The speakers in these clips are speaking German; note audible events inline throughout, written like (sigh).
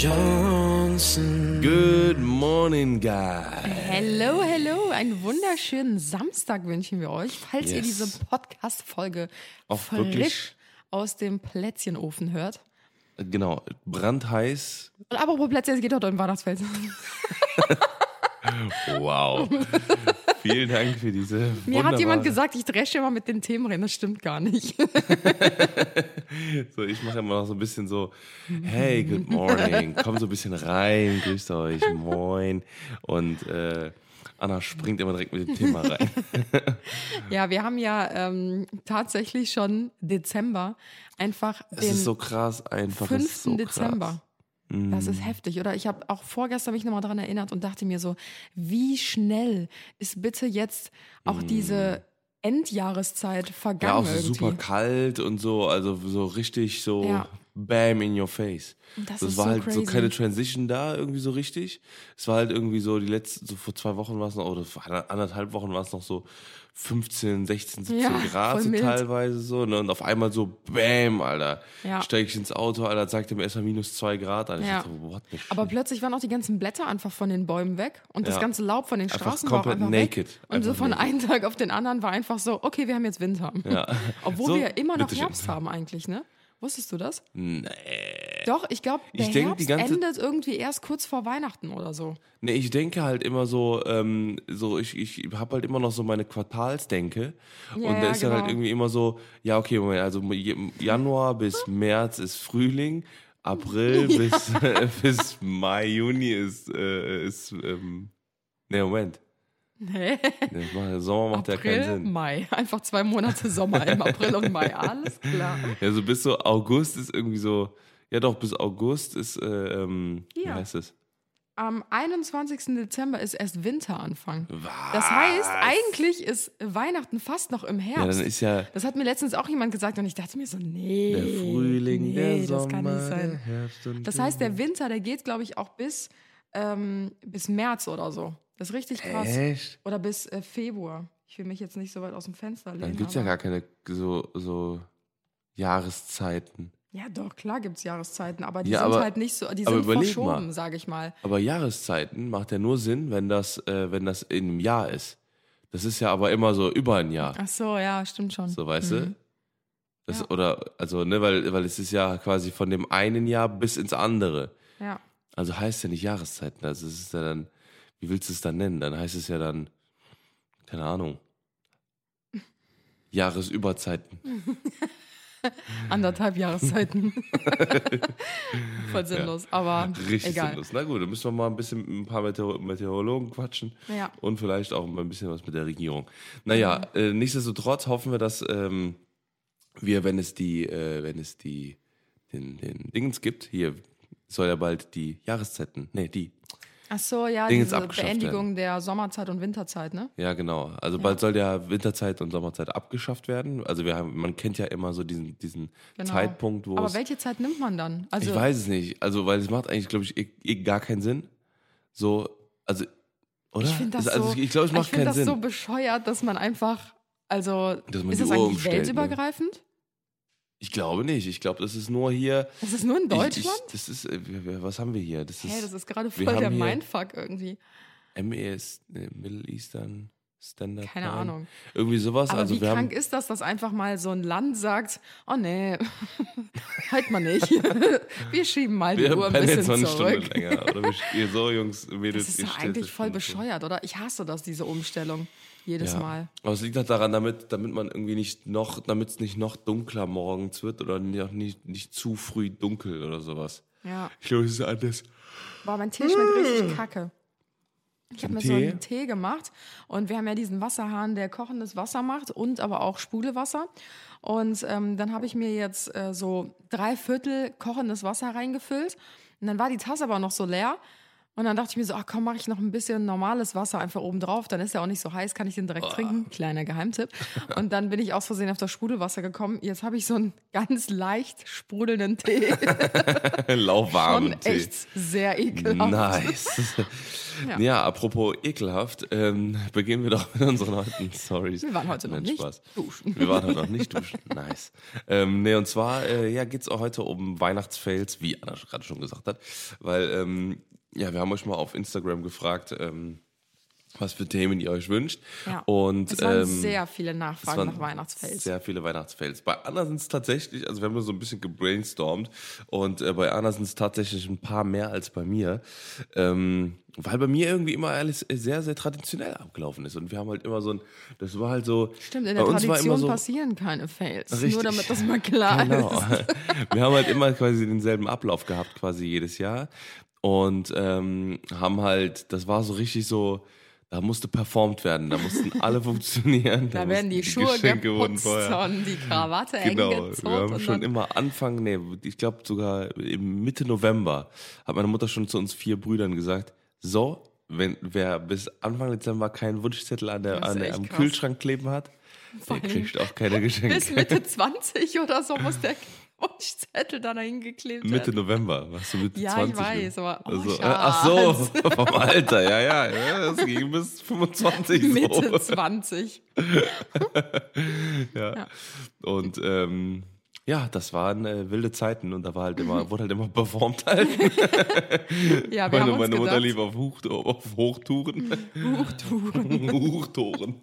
Johnsons. Good morning, guys. Hello, hello. Einen wunderschönen Samstag wünschen wir euch, falls ihr Yes. diese Podcast-Folge frisch wirklich- aus dem Plätzchenofen hört. Genau, brandheiß. Und apropos Plätzchen, es geht heute um Weihnachtsfeld. (laughs) Wow. Vielen Dank für diese Mir hat jemand gesagt, ich dresche immer mit den Themen rein. Das stimmt gar nicht. (laughs) So, ich mache immer noch so ein bisschen so, hey, good morning, komm so ein bisschen rein, grüßt euch, moin. Und äh, Anna springt immer direkt mit dem Thema rein. (laughs) Ja, wir haben ja ähm, tatsächlich schon Dezember. Einfach Es den ist so krass einfach. es 5. ist so Dezember. Krass. Das ist heftig, oder? Ich habe auch vorgestern mich nochmal daran erinnert und dachte mir so, wie schnell ist bitte jetzt auch diese Endjahreszeit Ja, vergangen auch so super kalt und so, also so richtig so Ja. Bam in your face. Das Das war so halt so crazy. keine Transition da irgendwie so richtig. Es war halt irgendwie so die letzten, so vor zwei Wochen war es noch, oder vor anderthalb Wochen war es noch so 15, 16, 17 Ja, Grad so teilweise so. Ne? Und auf einmal so bam, Alter. Ja. Steig ich ins Auto, Alter, zeigt mir erstmal minus zwei Grad. Ich Ja. dachte, what? Aber plötzlich waren auch die ganzen Blätter einfach von den Bäumen weg und das Ja. ganze Laub von den Einfach Straßen war auch komplett einfach naked. weg. Und so Einfach von naked. einem Tag auf den anderen war einfach so, okay, wir haben jetzt Winter. Ja. (laughs) Obwohl So, wir ja immer noch. Herbst haben eigentlich, ne? Wusstest du das? Nee. Doch, ich glaube, der Ich denk, Herbst die ganze- endet irgendwie erst kurz vor Weihnachten oder so. Nee, ich denke halt immer so, ähm, so ich, ich habe halt immer noch so meine Quartalsdenke. Ja, und da ja, ist dann halt genau. irgendwie immer so, ja, okay, Moment, also Januar bis (laughs) März ist Frühling, April bis, (laughs) bis Mai, Juni ist, äh, ist ähm, nee, Moment. Nee. Nee, das macht- Sommer macht ja keinen April, Sinn. Mai. Einfach zwei Monate Sommer im April und Mai. Alles klar. (laughs) Ja, so bis so August ist irgendwie so, ja doch, bis August ist, äh, ähm, wie Ja. heißt es? Am 21. Dezember ist erst Winteranfang. Was? Das heißt, eigentlich ist Weihnachten fast noch im Ja, Herbst. dann ist ja das hat mir letztens auch jemand gesagt und ich dachte mir so, nee. der Frühling, nee, der das Sommer, kann nicht sein. Herbst und Das heißt, der Winter, der geht, glaube ich, auch bis, ähm, bis März oder so. Das ist richtig krass. Echt? Oder bis äh, Februar. Ich will mich jetzt nicht so weit aus dem Fenster lehnen. Dann gibt es ja gar keine so, so Jahreszeiten. Ja, doch, klar gibt es Jahreszeiten, aber die Ja, sind aber- halt nicht so, die sind verschoben, sage ich mal. Aber Jahreszeiten macht ja nur Sinn, wenn das, äh, wenn das in einem Jahr ist. Das ist ja aber immer so über ein Jahr. Ach so, ja, stimmt schon. So, weißt du? Das, Ja. Oder, also, ne, weil, weil es ist ja quasi von dem einen Jahr bis ins andere. Ja. Also heißt ja nicht Jahreszeiten. Also es ist ja dann, wie willst du es dann nennen? Dann heißt es ja dann, keine Ahnung. Jahresüberzeiten. (laughs) Anderthalb Jahreszeiten. (laughs) Voll sinnlos, aber Richtig egal. sinnlos. Na gut, dann müssen wir mal ein bisschen mit ein paar Meteor Meteorologen quatschen. Ja. Und vielleicht auch mal ein bisschen was mit der Regierung. Naja, äh, nichtsdestotrotz hoffen wir, dass ähm, wir, wenn es die, äh, wenn es die, den, den Dingens gibt, hier soll ja bald die Jahreszeiten, nee, die, Ach so, ja, Ding diese Beendigung der Sommerzeit und Winterzeit, ne? ja genau. Also bald soll ja Winterzeit und Sommerzeit abgeschafft werden. Also wir haben, man kennt ja immer so diesen, diesen Genau. Zeitpunkt, wo Aber welche Zeit nimmt man dann? Also, ich weiß es nicht, also weil es macht eigentlich, glaube ich, eh, eh gar keinen Sinn. So, also, oder? ich finde das, also, so, ich glaube, es macht ich find das Sinn. so bescheuert, dass man einfach, also, ist das eigentlich umstellt, ne? Ich glaube nicht. Ich glaube, das ist nur hier. Das ist nur in Ich, Deutschland? ich, das ist, äh, was haben wir hier? Das ist, Hä, das ist gerade voll der Mindfuck irgendwie. MES, Middle Eastern Standard. Keine Time. Ahnung. Irgendwie sowas. Aber also wie krank ist das, dass einfach mal so ein Land sagt, oh nee, (laughs) halt mal nicht. (laughs) Wir schieben mal die wir Uhr ein bisschen jetzt eine Stunde zurück. länger. Oder wir, so, Jungs, Mädels, Das ist doch eigentlich voll bescheuert, oder? Ich hasse das, diese Umstellung. Jedes Ja. Mal. Aber es liegt halt daran, damit, damit man irgendwie nicht noch, damit es nicht noch dunkler morgens wird oder nicht, nicht, nicht zu früh dunkel oder sowas. Ja. Ich glaube, es ist anders. Boah, mein Tee schmeckt richtig kacke. Ich habe mir so einen Tee gemacht und wir haben ja diesen Wasserhahn, der kochendes Wasser macht und aber auch Sprudelwasser. Und ähm, dann habe ich mir jetzt äh, so drei Viertel kochendes Wasser reingefüllt und dann war die Tasse aber noch so leer. Und dann dachte ich mir so, ach komm, mache ich noch ein bisschen normales Wasser einfach oben drauf. Dann ist er auch nicht so heiß, kann ich den direkt trinken. Kleiner Geheimtipp. Und dann bin ich aus Versehen auf das Sprudelwasser gekommen. Jetzt habe ich so einen ganz leicht sprudelnden Tee. (laughs) Lauwarmen Schon Tee. echt sehr ekelhaft. Nice. (laughs) Ja. Ja. apropos ekelhaft, ähm, beginnen wir doch mit unseren heutigen Stories. Wir waren heute noch nicht Spaß. duschen. Wir waren heute noch nicht duschen. (laughs) Nice. Ähm, nee, und zwar äh, ja, geht es auch heute um Weihnachtsfails, wie Anna gerade schon gesagt hat. Weil, ähm, ja, wir haben euch mal auf Instagram gefragt, ähm, was für Themen ihr euch wünscht. Ja. Und es waren ähm, sehr viele Nachfragen nach Weihnachtsfels. Sehr viele Weihnachtsfails. Bei Anna sind es tatsächlich, also wir haben so ein bisschen gebrainstormt und äh, bei Anna sind es tatsächlich ein paar mehr als bei mir. Ähm, weil bei mir irgendwie immer alles sehr, sehr traditionell abgelaufen ist. Und wir haben halt immer so ein, das war halt so. Stimmt, in der Tradition so, passieren keine Fails. Richtig. Nur damit das mal klar (laughs) Genau. ist. Wir haben halt immer quasi denselben Ablauf gehabt, quasi jedes Jahr. Und ähm, haben halt, das war so richtig so, da musste performt werden, da mussten alle (laughs) funktionieren. Da werden die Schuhe Geschenke geputzt und die Krawatte eng Genau, gezurrt. wir haben schon immer Anfang, nee, ich glaube sogar im Mitte November hat meine Mutter schon zu uns vier Brüdern gesagt, so, wenn wer bis Anfang Dezember keinen Wunschzettel an der, an der, am krass. Kühlschrank kleben hat, der kriegt auch keine (laughs) Geschenke. Bis Mitte 20 oder so muss der (laughs) (laughs) Wunschzettel dann dahin geklebt Mitte. November, warst du Mitte Ja, 20? ich weiß, aber oh, Also, äh, ach so, (laughs) vom Alter, ja, ja, ja, das ging bis 25 (laughs) Mitte so. 20. Ja. Und ähm, ja, das waren äh, wilde Zeiten und da war halt immer, (laughs) wurde halt immer performt halt. (laughs) Ja, wir Meine, haben uns meine Mutter gedacht, lief auf, Hoch, auf Hochtouren. Hochtouren. (laughs) Hochtouren.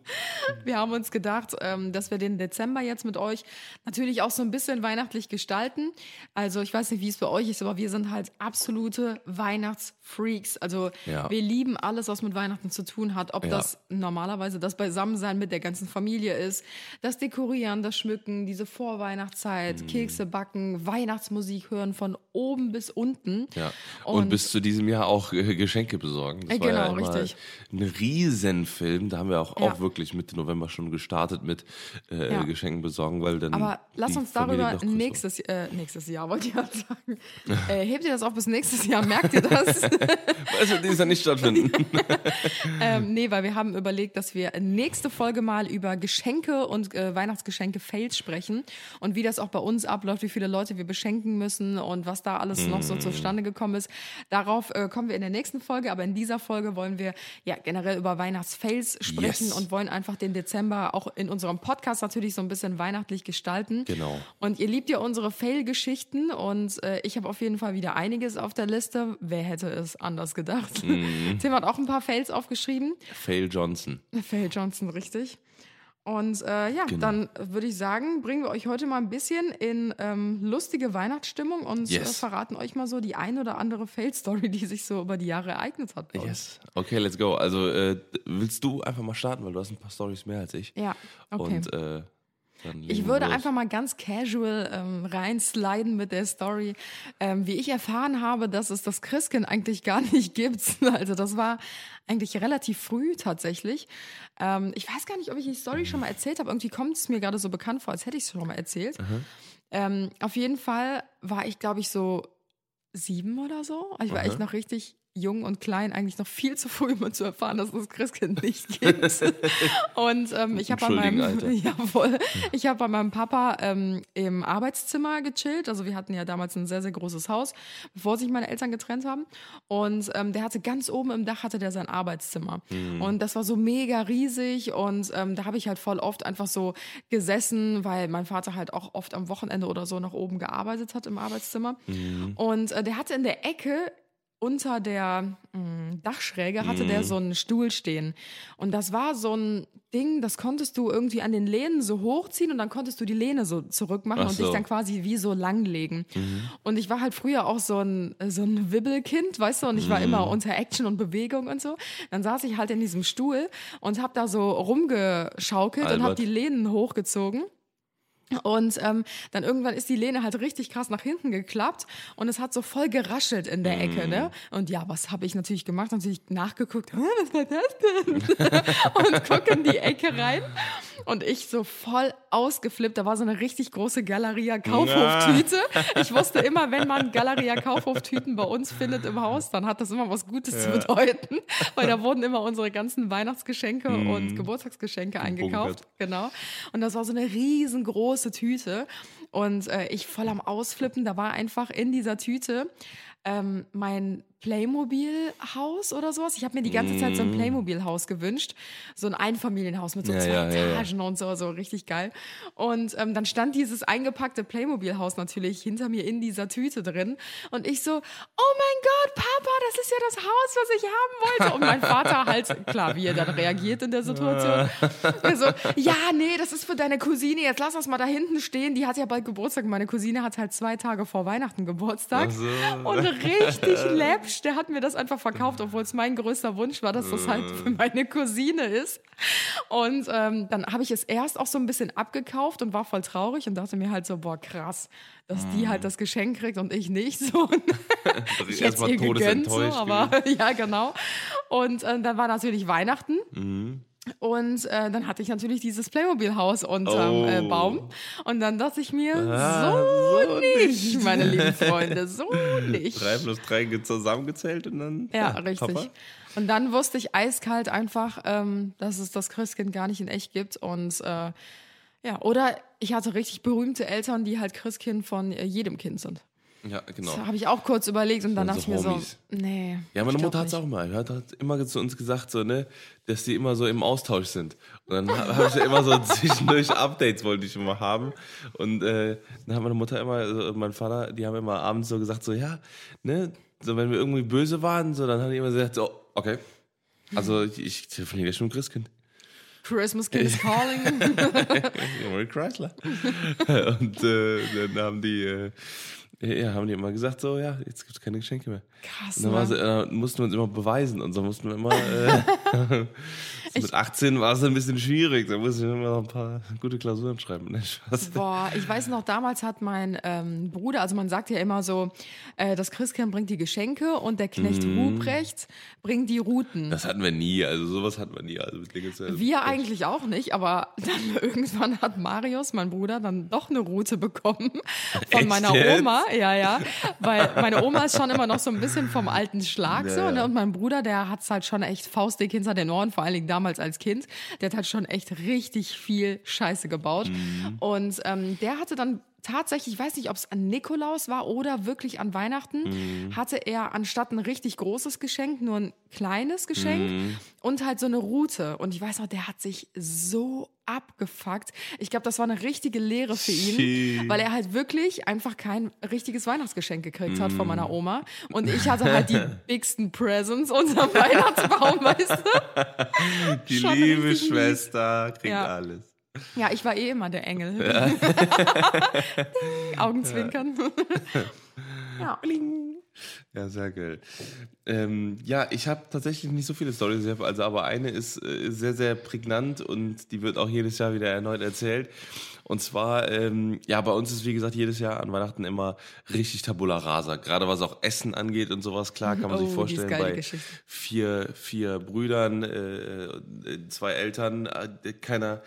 wir haben uns gedacht, ähm, dass wir den Dezember jetzt mit euch natürlich auch so ein bisschen weihnachtlich gestalten. Also ich weiß nicht, wie es bei euch ist, aber wir sind halt absolute Weihnachtsfreaks. Also Ja. wir lieben alles, was mit Weihnachten zu tun hat. Ob Ja. das normalerweise das Beisammensein mit der ganzen Familie ist, das Dekorieren, das Schmücken, diese Vorweihnachtszeit, Mhm. Kekse backen, Weihnachtsmusik hören von oben bis unten. Ja. Und, bis zu diesem Jahr auch äh, Geschenke besorgen. Das Äh, war ja genau, richtig. ein Riesenfilm. Da haben wir auch, Ja. auch wirklich Mitte November schon gestartet mit äh, Ja. Geschenken besorgen, weil dann. Aber lass die uns darüber nächstes, äh, nächstes Jahr, wollte ich ja sagen. (laughs) Äh, hebt ihr das auf bis nächstes Jahr? Merkt ihr das? Es wird dieses Jahr nicht stattfinden. (laughs) ähm, nee, weil wir haben überlegt, dass wir nächste Folge mal über Geschenke und äh, Weihnachtsgeschenke Fails sprechen und wie das auch bei uns abläuft, wie viele Leute wir beschenken müssen und was da alles noch Mm. so zustande gekommen ist. Darauf äh, kommen wir in der nächsten Folge, aber in dieser Folge wollen wir ja generell über Weihnachtsfails sprechen Yes. und wollen einfach den Dezember auch in unserem Podcast natürlich so ein bisschen weihnachtlich gestalten. Genau. Und ihr liebt ja unsere Fail-Geschichten und äh, ich habe auf jeden Fall wieder einiges auf der Liste. Wer hätte es anders gedacht? Mhm. (laughs) Tim hat auch ein paar Fails aufgeschrieben. Fail Johnson. Fail Johnson, richtig. Und äh, ja, Genau. dann würde ich sagen, bringen wir euch heute mal ein bisschen in ähm, lustige Weihnachtsstimmung und äh, Yes. verraten euch mal so die ein oder andere Fail-Story, die sich so über die Jahre ereignet hat. Yes. Okay, let's go. Also äh, willst du einfach mal starten, weil du hast ein paar Stories mehr als ich. Ja, okay. Und äh, dann Ich würde einfach mal ganz casual ähm, reinsliden mit der Story, ähm, wie ich erfahren habe, dass es das Christkind eigentlich gar (laughs) nicht gibt. Also das war eigentlich relativ früh tatsächlich. Ähm, ich weiß gar nicht, ob ich die Story schon mal erzählt habe. Irgendwie kommt es mir gerade so bekannt vor, als hätte ich es schon mal erzählt. Ähm, auf jeden Fall war ich, glaube ich, so sieben oder so. Ich war echt noch richtig jung und klein, eigentlich noch viel zu früh, um zu erfahren, dass es das Christkind nicht gibt. (laughs) und ähm, ich habe bei meinem, Alter. (laughs) jawohl, ich habe bei meinem Papa ähm, im Arbeitszimmer gechillt. Also wir hatten ja damals ein sehr, sehr großes Haus, bevor sich meine Eltern getrennt haben. Und ähm, der hatte ganz oben im Dach hatte der sein Arbeitszimmer. Mhm. Und das war so mega riesig und ähm, da habe ich halt voll oft einfach so gesessen, weil mein Vater halt auch oft am Wochenende oder so nach oben gearbeitet hat im Arbeitszimmer. Mhm. Und äh, der hatte in der Ecke unter der mh, Dachschräge hatte Mhm. der so einen Stuhl stehen. Und das war so ein Ding, das konntest du irgendwie an den Lehnen so hochziehen und dann konntest du die Lehne so zurückmachen Ach und dich so. Mhm. dann quasi wie so langlegen. Und ich war halt früher auch so ein, so ein Wibbelkind, weißt du, und ich war Mhm. immer unter Action und Bewegung und so. Dann saß ich halt in diesem Stuhl und hab da so rumgeschaukelt und hab Albert. die Lehnen hochgezogen. Und ähm, dann irgendwann ist die Lehne halt richtig krass nach hinten geklappt und es hat so voll geraschelt in der Ecke, ne? Und ja, was habe ich natürlich gemacht? Natürlich nachgeguckt, "Hä, was war das denn? (laughs) und guck in die Ecke rein und ich so voll ausgeflippt. Da war so eine richtig große Galeria Kaufhoftüte. (laughs) Ich wusste immer, wenn man Galeria Kaufhoftüten bei uns findet im Haus, dann hat das immer was Gutes zu bedeuten, (laughs) weil da wurden immer unsere ganzen Weihnachtsgeschenke und Geburtstagsgeschenke eingekauft. Genau. Und das war so eine riesengroße Tüte. Und äh, ich voll am Ausflippen. Da war einfach in dieser Tüte ähm, mein Playmobil-Haus oder sowas. Ich habe mir die ganze Zeit so ein Playmobil-Haus gewünscht. So ein Einfamilienhaus mit so Ja, zwei ja, ja, ja. Etagen und so, so richtig geil. Und ähm, dann stand dieses eingepackte Playmobil-Haus natürlich hinter mir in dieser Tüte drin. Und ich so, oh mein Gott, Papa, das ist ja das Haus, was ich haben wollte. Und mein Vater halt, klar, wie er dann reagiert in der Situation. Er (laughs) so, ja, nee, das ist für deine Cousine, jetzt lass das mal da hinten stehen. Die hat ja bald Geburtstag. Meine Cousine hat halt zwei Tage vor Weihnachten Geburtstag. Ach so. Und richtig (laughs) läppsch, der hat mir das einfach verkauft, obwohl es mein größter Wunsch war, dass das halt für meine Cousine ist. Und ähm, dann habe ich es erst auch so ein bisschen abgekauft und war voll traurig und dachte mir halt so, boah, krass, dass die halt das Geschenk kriegt und ich nicht so. (laughs) Dass ich erstmal ihr gegönnt, so, todesenttäuscht aber (laughs) ja, genau. Und äh, dann war natürlich Weihnachten. Mhm. Und äh, dann hatte ich natürlich dieses Playmobil-Haus unterm Oh. äh, Baum. Und dann dachte ich mir, Ah, so, so nicht, nicht. meine (laughs) lieben Freunde, so nicht. Drei plus drei ge- zusammengezählt und dann. Ja, richtig. Papa. Und dann wusste ich eiskalt einfach, ähm, dass es das Christkind gar nicht in echt gibt. Und äh, ja, oder ich hatte richtig berühmte Eltern, die halt Christkind von äh, jedem Kind sind. Ja, genau. Da habe ich auch kurz überlegt und dann dachte so ich mir so, Homies. nee. Ja, meine Mutter hat es auch mal. Hat, hat immer zu uns gesagt, so, ne, dass die immer so im Austausch sind. Und dann (laughs) habe ich ja immer so (laughs) zwischendurch Updates wollte ich immer haben. Und äh, dann hat meine Mutter immer, also mein Vater, die haben immer abends so gesagt, so, ja, ne, so wenn wir irgendwie böse waren, so, dann haben die immer gesagt, so, okay. Also ich, ich telefoniere schon mit Christkind. Christmas Kid is calling. (laughs) Mary Chrysler. und äh, dann haben die, äh, ja, haben die immer gesagt, so, ja, jetzt gibt es keine Geschenke mehr. Krass, Und dann äh, mussten wir uns immer beweisen und so mussten wir immer. Äh, (laughs) so mit 18 war es ein bisschen schwierig. Da musste ich immer noch ein paar gute Klausuren schreiben. Ne. Boah, ich weiß noch, damals hat mein ähm, Bruder, also man sagt ja immer so, äh, das Christkind bringt die Geschenke und der Knecht Ruprecht bringt die Routen. Das hatten wir nie. Also sowas hatten wir nie. Also mit Dinge zu- Wir eigentlich auch nicht, aber dann (laughs) irgendwann hat Marius, mein Bruder, dann doch eine Route bekommen (laughs) von Echt meiner jetzt? Oma. Ja, ja. Weil meine Oma ist schon immer noch so ein bisschen vom alten Schlag so. Ja, ja. Ne? Und mein Bruder, der hat's halt schon echt faustdick hinter den Ohren, vor allen Dingen damals als Kind. Der hat halt schon echt richtig viel Scheiße gebaut. Mhm. Und ähm, der hatte dann tatsächlich, ich weiß nicht, ob es an Nikolaus war oder wirklich an Weihnachten, Mhm. hatte er anstatt ein richtig großes Geschenk nur ein kleines Geschenk Mhm. und halt so eine Route. Und ich weiß noch, der hat sich so abgefuckt. Ich glaube, das war eine richtige Lehre für ihn, Shit. weil er halt wirklich einfach kein richtiges Weihnachtsgeschenk gekriegt hat von Mhm. meiner Oma. Und ich hatte halt die (laughs) bigsten Presents unterm Weihnachtsbaum, weißt du? Die schon liebe. Schwester kriegt Ja. alles. Ja, ich war eh immer der Engel. (laughs) Ding, (laughs) Augenzwinkern. Ja. Ja, sehr geil. Ähm, ja, ich habe tatsächlich nicht so viele hab also aber eine ist äh, sehr, sehr prägnant und die wird auch jedes Jahr wieder erneut erzählt. Und zwar, ähm, ja, bei uns ist wie gesagt jedes Jahr an Weihnachten immer richtig Tabula Rasa. Gerade was auch Essen angeht und sowas, klar kann man Oh, sich vorstellen, bei Geschichte. vier, vier Brüdern, äh, äh, zwei Eltern, äh, keiner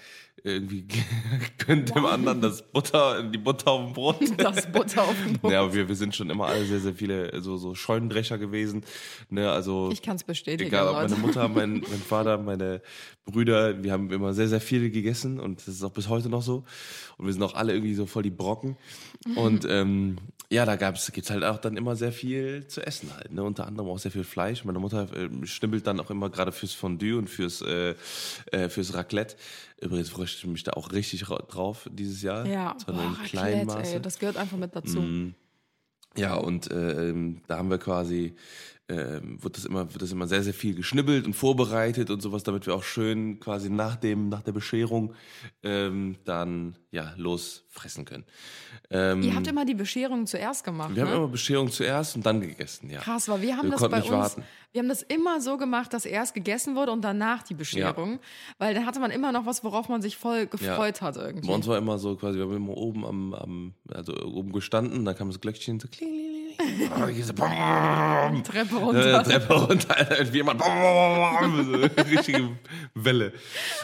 irgendwie (laughs) gönnt dem anderen das Butter, die Butter auf dem Brot. Das Butter auf dem (laughs) Brot. Ja, aber wir, wir sind schon immer alle sehr, sehr viele so, so Scheunendrescher gewesen. Ne, also Ich kann's bestätigen, Egal, ob meine Mutter, mein, (laughs) mein Vater, meine Brüder, wir haben immer sehr, sehr viel gegessen und das ist auch bis heute noch so. Und wir sind auch alle irgendwie so voll die Brocken. Und (laughs) ähm, ja, da gab's, gibt's halt auch dann immer sehr viel zu essen halt. Ne? Unter anderem auch sehr viel Fleisch. Meine Mutter äh, schnibbelt dann auch immer gerade fürs Fondue und fürs, äh, äh, fürs Raclette. Übrigens freue ich mich da auch richtig ra- drauf dieses Jahr. Ja, boah, Raclette, ey, das gehört einfach mit dazu. Ja, und äh, ähm, da haben wir quasi ähm, wird das immer, wird das immer sehr, sehr viel geschnibbelt und vorbereitet und sowas, damit wir auch schön quasi nach dem, nach der Bescherung ähm, dann ja los fressen können. Ähm, Ihr habt immer die Bescherung zuerst gemacht, wir ne? haben immer Bescherung zuerst und dann gegessen, ja. Krass, weil wir haben Wir das bei uns, warten. wir haben das immer so gemacht, dass erst gegessen wurde und danach die Bescherung, weil dann hatte man immer noch was, worauf man sich voll gefreut hat irgendwie. Bei uns war immer so quasi, wir haben immer oben am, am also oben gestanden, dann kam das Glöckchen so kling, kling, so, Treppe äh, runter. Treppe runter, (laughs) wie jemand, (laughs) richtige Welle.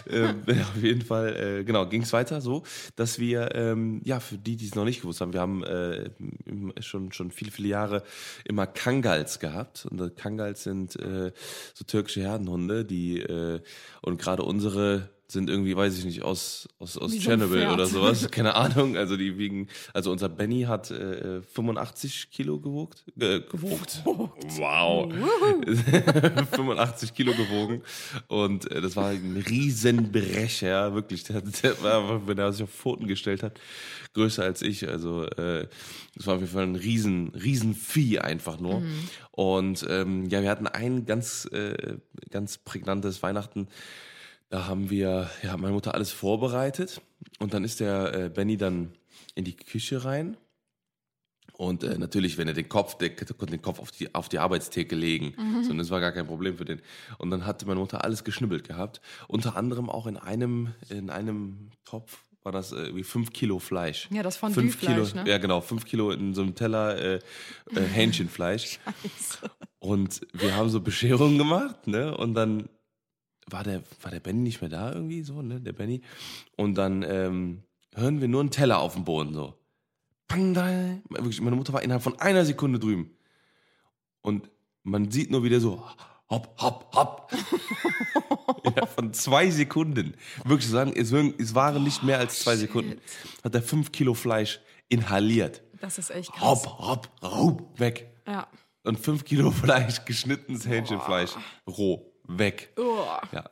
Ähm, auf jeden Fall, äh, genau, ging es weiter so, dass wir, ähm, ja, für die, die es noch nicht gewusst haben, wir haben äh, schon, schon viele, viele Jahre immer Kangals gehabt. Und äh, Kangals sind äh, so türkische Herdenhunde, die, äh, und gerade unsere sind irgendwie, weiß ich nicht, aus, aus, aus so Tschernobyl Pferd. oder sowas. (laughs) Keine Ahnung. Also die wiegen, also unser Benny hat äh, 85 Kilo gewogt. Äh, gewogt. Wow. 85 (laughs) Kilo gewogen. Und äh, das war ein Riesenbrecher, ja, wirklich. Der, der war, wenn er sich auf Pfoten gestellt hat, größer als ich. Also äh, das war auf jeden Fall ein riesen, riesen Vieh einfach nur. Und ähm, ja, wir hatten ein ganz, äh, ganz prägnantes Weihnachten. Da haben wir, ja, hat meine Mutter alles vorbereitet und dann ist der äh, Benny dann in die Küche rein. Und äh, natürlich, wenn er den Kopf, der konnte den Kopf auf die, auf die Arbeitstheke legen. So, und das war gar kein Problem für den. Und dann hatte meine Mutter alles geschnibbelt gehabt. Unter anderem auch in einem, in einem Topf war das äh, irgendwie fünf Kilo Fleisch. Ja, das Fünf Fondue-Fleisch, Kilo, ne? Ja, genau, fünf Kilo in so einem Teller äh, äh, Hähnchenfleisch. (laughs) Und wir haben so Bescherungen gemacht, ne? Und dann war der, war der Benny nicht mehr da irgendwie, so, ne? Der Benny. Und dann ähm, hören wir nur einen Teller auf dem Boden, so. Pang, da. Wirklich, meine Mutter war innerhalb von einer Sekunde drüben. Und man sieht nur wieder so, hopp, hopp, hopp. (laughs) ja, von zwei Sekunden. Wirklich sagen, es, waren- es waren nicht mehr als zwei Sekunden. Hat er fünf Kilo Fleisch inhaliert. Das ist echt krass. Hopp, hopp, hopp, weg. Ja. Und fünf Kilo Fleisch, geschnittenes Hähnchenfleisch, roh, weg. Oh. Ja.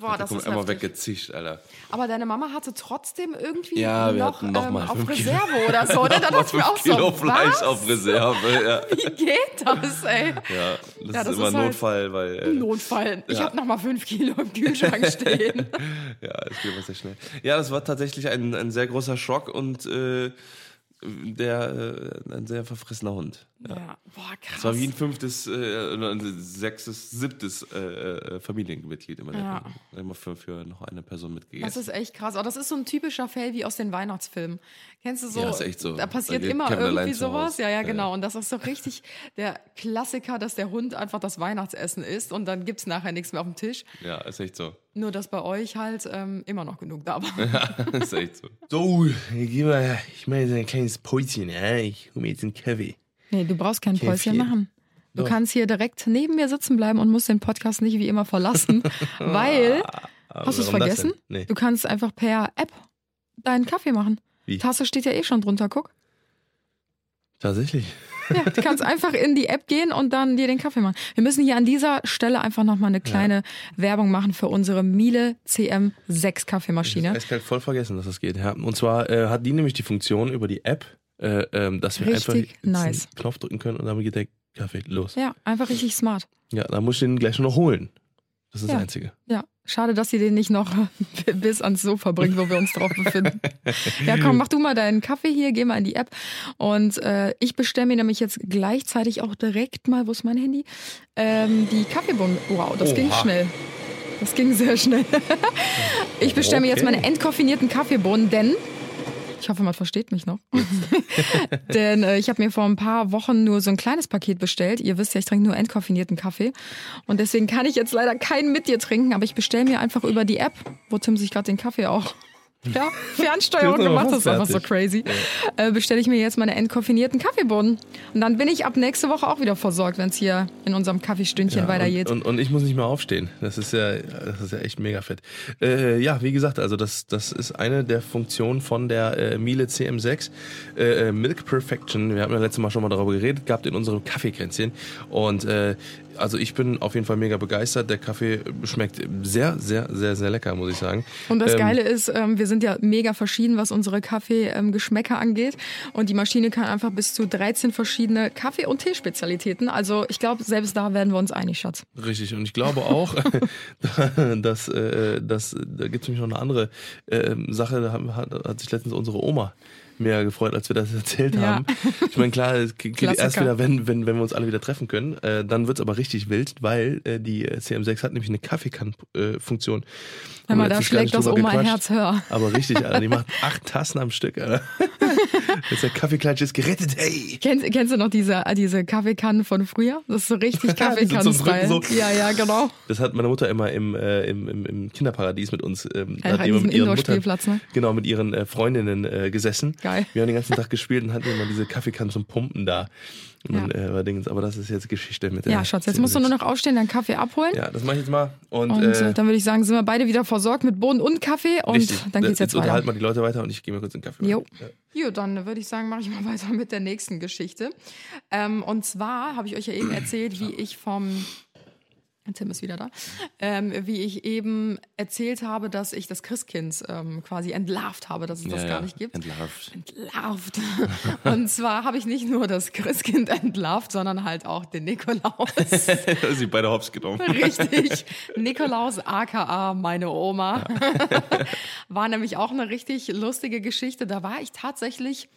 Boah, da das ist einmal weggezischt, Alter. Aber deine Mama hatte trotzdem irgendwie Ja, noch, noch ähm, mal auf fünf Kilo. Reserve oder so. (laughs) Oder? Da Nochmal dachte ich mir fünf auch Kilo so, Fleisch was? auf Reserve, ja. (laughs) Wie geht das, ey? Ja, das, Ja, ist das immer ist halt Notfall, weil äh, Notfall. Ich Ja. habe noch mal fünf Kilo im Kühlschrank (laughs) stehen. ja, es geht immer sehr schnell. Ja, das war tatsächlich ein, ein sehr großer Schock und äh, der äh, ein sehr verfressener Hund. Ja. ja. Boah, krass. Es war wie ein fünftes, äh, sechstes, siebtes äh, äh, Familienmitglied immer. Ja. Ja. Immer für, für noch eine Person mitgegessen. Das ist echt krass. Aber das ist so ein typischer Fail wie aus den Weihnachtsfilmen. Kennst du so? Ja, ist echt so. Da passiert Da immer irgendwie sowas. Ja, ja, Ja, genau. ja. Und das ist so richtig der Klassiker, dass der Hund einfach das Weihnachtsessen isst und dann gibt's nachher nichts mehr auf dem Tisch. ja, ist echt so. Nur, dass bei euch halt ähm, immer noch genug da war. (laughs) ist echt so. So, mal, ich mache jetzt ein kleines Päuschen, ja? Ich hole mir jetzt einen Kaffee. Nee, du brauchst kein Päuschen machen. Du Doch. kannst hier direkt neben mir sitzen bleiben und musst den Podcast nicht wie immer verlassen, (laughs) weil, hast du es vergessen? Nee. Du kannst einfach per App deinen Kaffee machen. Wie? Tasse steht ja eh schon drunter, guck. Tatsächlich. Ja, du kannst (laughs) einfach in die App gehen und dann dir den Kaffee machen. Wir müssen hier an dieser Stelle einfach nochmal eine kleine Werbung machen für unsere Miele CM6 Kaffeemaschine. Eiskalt voll vergessen, dass das geht. Ja. Und zwar äh, hat die nämlich die Funktion über die App, äh, ähm, dass wir Richtig einfach nice. einen Knopf drücken können und damit geht der Kaffee los. Ja, einfach richtig smart. Ja, da muss ich den gleich noch holen. Das ist Ja. das Einzige. Ja, schade, dass sie den nicht noch (laughs) bis ans Sofa bringt, wo wir uns drauf befinden. Ja, komm, mach du mal deinen Kaffee hier, geh mal in die App. Und äh, ich bestelle mir nämlich jetzt gleichzeitig auch direkt mal, wo ist mein Handy? Ähm, die Kaffeebohnen. Wow, das ging Oha. schnell. Das ging sehr schnell. (laughs) ich bestelle mir jetzt meine entkoffinierten Kaffeebohnen, denn ich hoffe, man versteht mich noch. (laughs) Denn äh, ich habe mir vor ein paar Wochen nur so ein kleines Paket bestellt. Ihr wisst ja, ich trinke nur entkoffinierten Kaffee. Und deswegen kann ich jetzt leider keinen mit dir trinken, aber ich bestelle mir einfach über die App, wo Tim sich gerade den Kaffee auch ja, Fernsteuerung aber gemacht, das einfach so crazy. Äh, bestelle ich mir jetzt meine entkoffinierten Kaffeebohnen. Und dann bin ich ab nächste Woche auch wieder versorgt, wenn es hier in unserem Kaffeestündchen Ja, weitergeht. und, und, und ich muss nicht mehr aufstehen. Das ist ja, das ist ja echt mega fett. Äh, ja, wie gesagt, also das, das ist eine der Funktionen von der äh, Miele CM6 äh, äh, Milk Perfection. Wir haben ja letztes Mal schon mal darüber geredet gehabt in unserem Kaffeekränzchen. Und äh, also ich bin auf jeden Fall mega begeistert. Der Kaffee schmeckt sehr, sehr, sehr, sehr lecker, muss ich sagen. Und das Ähm, Geile ist, ähm, wir sind ja mega verschieden, was unsere Kaffeegeschmäcker angeht. Und die Maschine kann einfach bis zu 13 verschiedene Kaffee- und Teespezialitäten. Also ich glaube, selbst da werden wir uns einig, Schatz. Richtig, und ich glaube auch, (laughs) (laughs) dass, äh, dass da gibt es nämlich noch eine andere äh, Sache, da hat, hat sich letztens unsere Oma mehr gefreut, als wir das (laughs) erzählt Ja. haben. Ich meine, klar, es geht erst wieder, wenn, wenn, wenn wir uns alle wieder treffen können. Äh, dann wird's aber richtig wild, weil äh, die äh, CM6 hat nämlich eine Kaffeekann-Funktion. Hör mal, da schlägt das Oma ein Herz höher. Aber richtig, Alter, die macht (laughs) acht Tassen am Stück, Alter. (laughs) Jetzt der Kaffeeklatsch ist gerettet, hey! Kennst, kennst du noch diese, diese Kaffeekannen von früher? Das ist so richtig (laughs) Kaffeekannen-Style. Drücken so. Ja, ja, genau. Das hat meine Mutter immer im, äh, im, im, im Kinderparadies mit uns. Ähm, Ja, hat mit ihren Indoor-Spielplatz, ne? Genau, mit ihren äh, Freundinnen äh, gesessen. Geil. Wir haben den ganzen Tag gespielt und hatten immer diese Kaffeekannen zum Pumpen da. Ja. äh, Dings, aber das ist jetzt Geschichte mit der Ja, Schatz, jetzt musst du nur noch aufstehen, deinen Kaffee abholen. Ja, das mache ich jetzt mal. Und, Und äh, dann würde ich sagen, sind wir beide wieder versorgt mit Bohnen und Kaffee und richtig, dann geht's jetzt, unterhalten weiter. mal die Leute weiter und ich gehe mal kurz in den Kaffee. Jo. Ja. Jo, dann würde ich sagen, mache ich mal (laughs) weiter mit der nächsten Geschichte. Ähm, und zwar habe ich euch ja eben erzählt, wie ich vom Tim ist wieder da. Ähm, wie ich eben erzählt habe, dass ich das Christkind ähm, quasi entlarvt habe, dass es das Ja, gar ja, nicht gibt. Entlarvt. Entlarvt. (laughs) Und zwar habe ich nicht nur das Christkind entlarvt, sondern halt auch den Nikolaus. (laughs) Sie beide hops genommen. Richtig. (laughs) Nikolaus aka meine Oma. War nämlich auch eine richtig lustige Geschichte. Da war ich tatsächlich,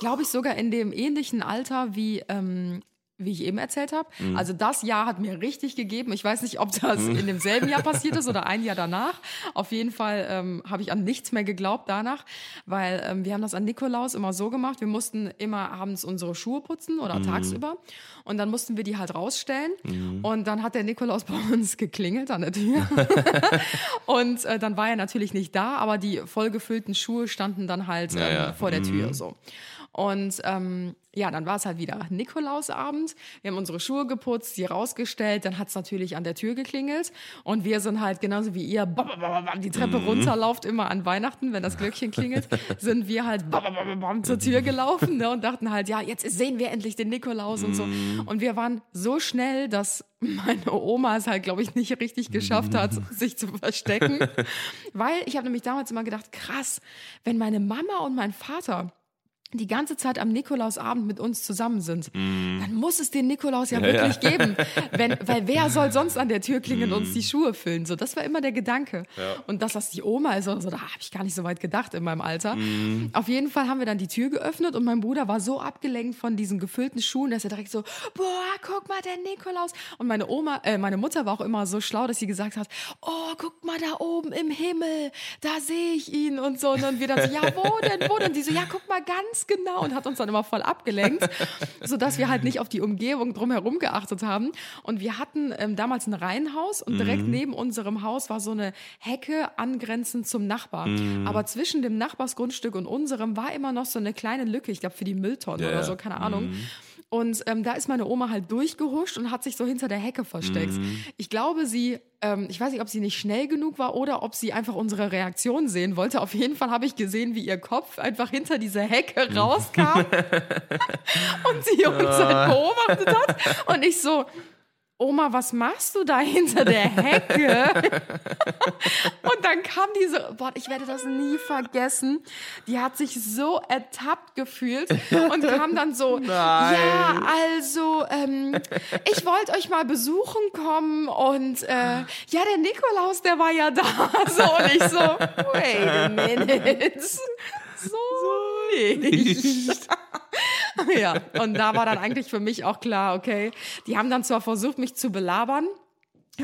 glaube ich, sogar in dem ähnlichen Alter wie. Ähm, wie ich eben erzählt habe. Also das Jahr hat mir richtig gegeben. Ich weiß nicht, ob das in demselben Jahr passiert ist oder (laughs) ein Jahr danach. Auf jeden Fall ähm, habe ich an nichts mehr geglaubt danach, weil ähm, wir haben das an Nikolaus immer so gemacht. Wir mussten immer abends unsere Schuhe putzen oder tagsüber und dann mussten wir die halt rausstellen und dann hat der Nikolaus (laughs) bei uns geklingelt an der Tür (laughs) und äh, dann war er natürlich nicht da, aber die vollgefüllten Schuhe standen dann halt ähm, Ja, ja. vor der Tür so. Und ähm, ja, dann war es halt wieder Nikolausabend. Wir haben unsere Schuhe geputzt, die rausgestellt. Dann hat es natürlich an der Tür geklingelt. Und wir sind halt genauso wie ihr die Treppe runterlauft immer an Weihnachten, wenn das Glöckchen klingelt, (laughs) sind wir halt bam, bam, bam, bam, zur Tür gelaufen ne, und dachten halt, ja, jetzt sehen wir endlich den Nikolaus und so. Und wir waren so schnell, dass meine Oma es halt, glaube ich, nicht richtig geschafft hat, sich zu verstecken. (laughs) Weil ich habe nämlich damals immer gedacht, krass, wenn meine Mama und mein Vater die ganze Zeit am Nikolausabend mit uns zusammen sind, dann muss es den Nikolaus ja, wirklich geben. Wenn, weil (laughs) wer soll sonst an der Tür klingeln und uns die Schuhe füllen? So, das war immer der Gedanke. Und dass das die Oma ist oder so, da habe ich gar nicht so weit gedacht in meinem Alter. Auf jeden Fall haben wir dann die Tür geöffnet und mein Bruder war so abgelenkt von diesen gefüllten Schuhen, dass er direkt so, boah, guck mal, der Nikolaus. Und meine Oma, äh, meine Mutter war auch immer so schlau, dass sie gesagt hat, oh, guck mal da oben im Himmel, da sehe ich ihn und so. Und dann wir dann so, ja, wo denn, wo denn? Die so, ja, guck mal ganz genau und hat uns dann immer voll abgelenkt, (laughs) sodass wir halt nicht auf die Umgebung drumherum geachtet haben. Und wir hatten ähm, damals ein Reihenhaus und direkt neben unserem Haus war so eine Hecke angrenzend zum Nachbar. Aber zwischen dem Nachbarsgrundstück und unserem war immer noch so eine kleine Lücke, ich glaube für die Mülltonne Ja, oder so, keine Ahnung. Und ähm, da ist meine Oma halt durchgehuscht und hat sich so hinter der Hecke versteckt. Ich glaube, sie, ähm, ich weiß nicht, ob sie nicht schnell genug war oder ob sie einfach unsere Reaktion sehen wollte. Auf jeden Fall habe ich gesehen, wie ihr Kopf einfach hinter dieser Hecke rauskam (laughs) (laughs) und sie uns halt beobachtet hat. Und ich so, Oma, was machst du da (laughs) hinter der Hecke? (laughs) Und dann kam diese, boah, ich werde das nie vergessen. Die hat sich so ertappt gefühlt und kam dann so, (laughs) ja, also, ähm, ich wollte euch mal besuchen kommen und äh, ja, der Nikolaus, der war ja da. So, und ich so, wait a minute. So nicht. (laughs) ja, und da war dann eigentlich für mich auch klar, okay, die haben dann zwar versucht, mich zu belabern,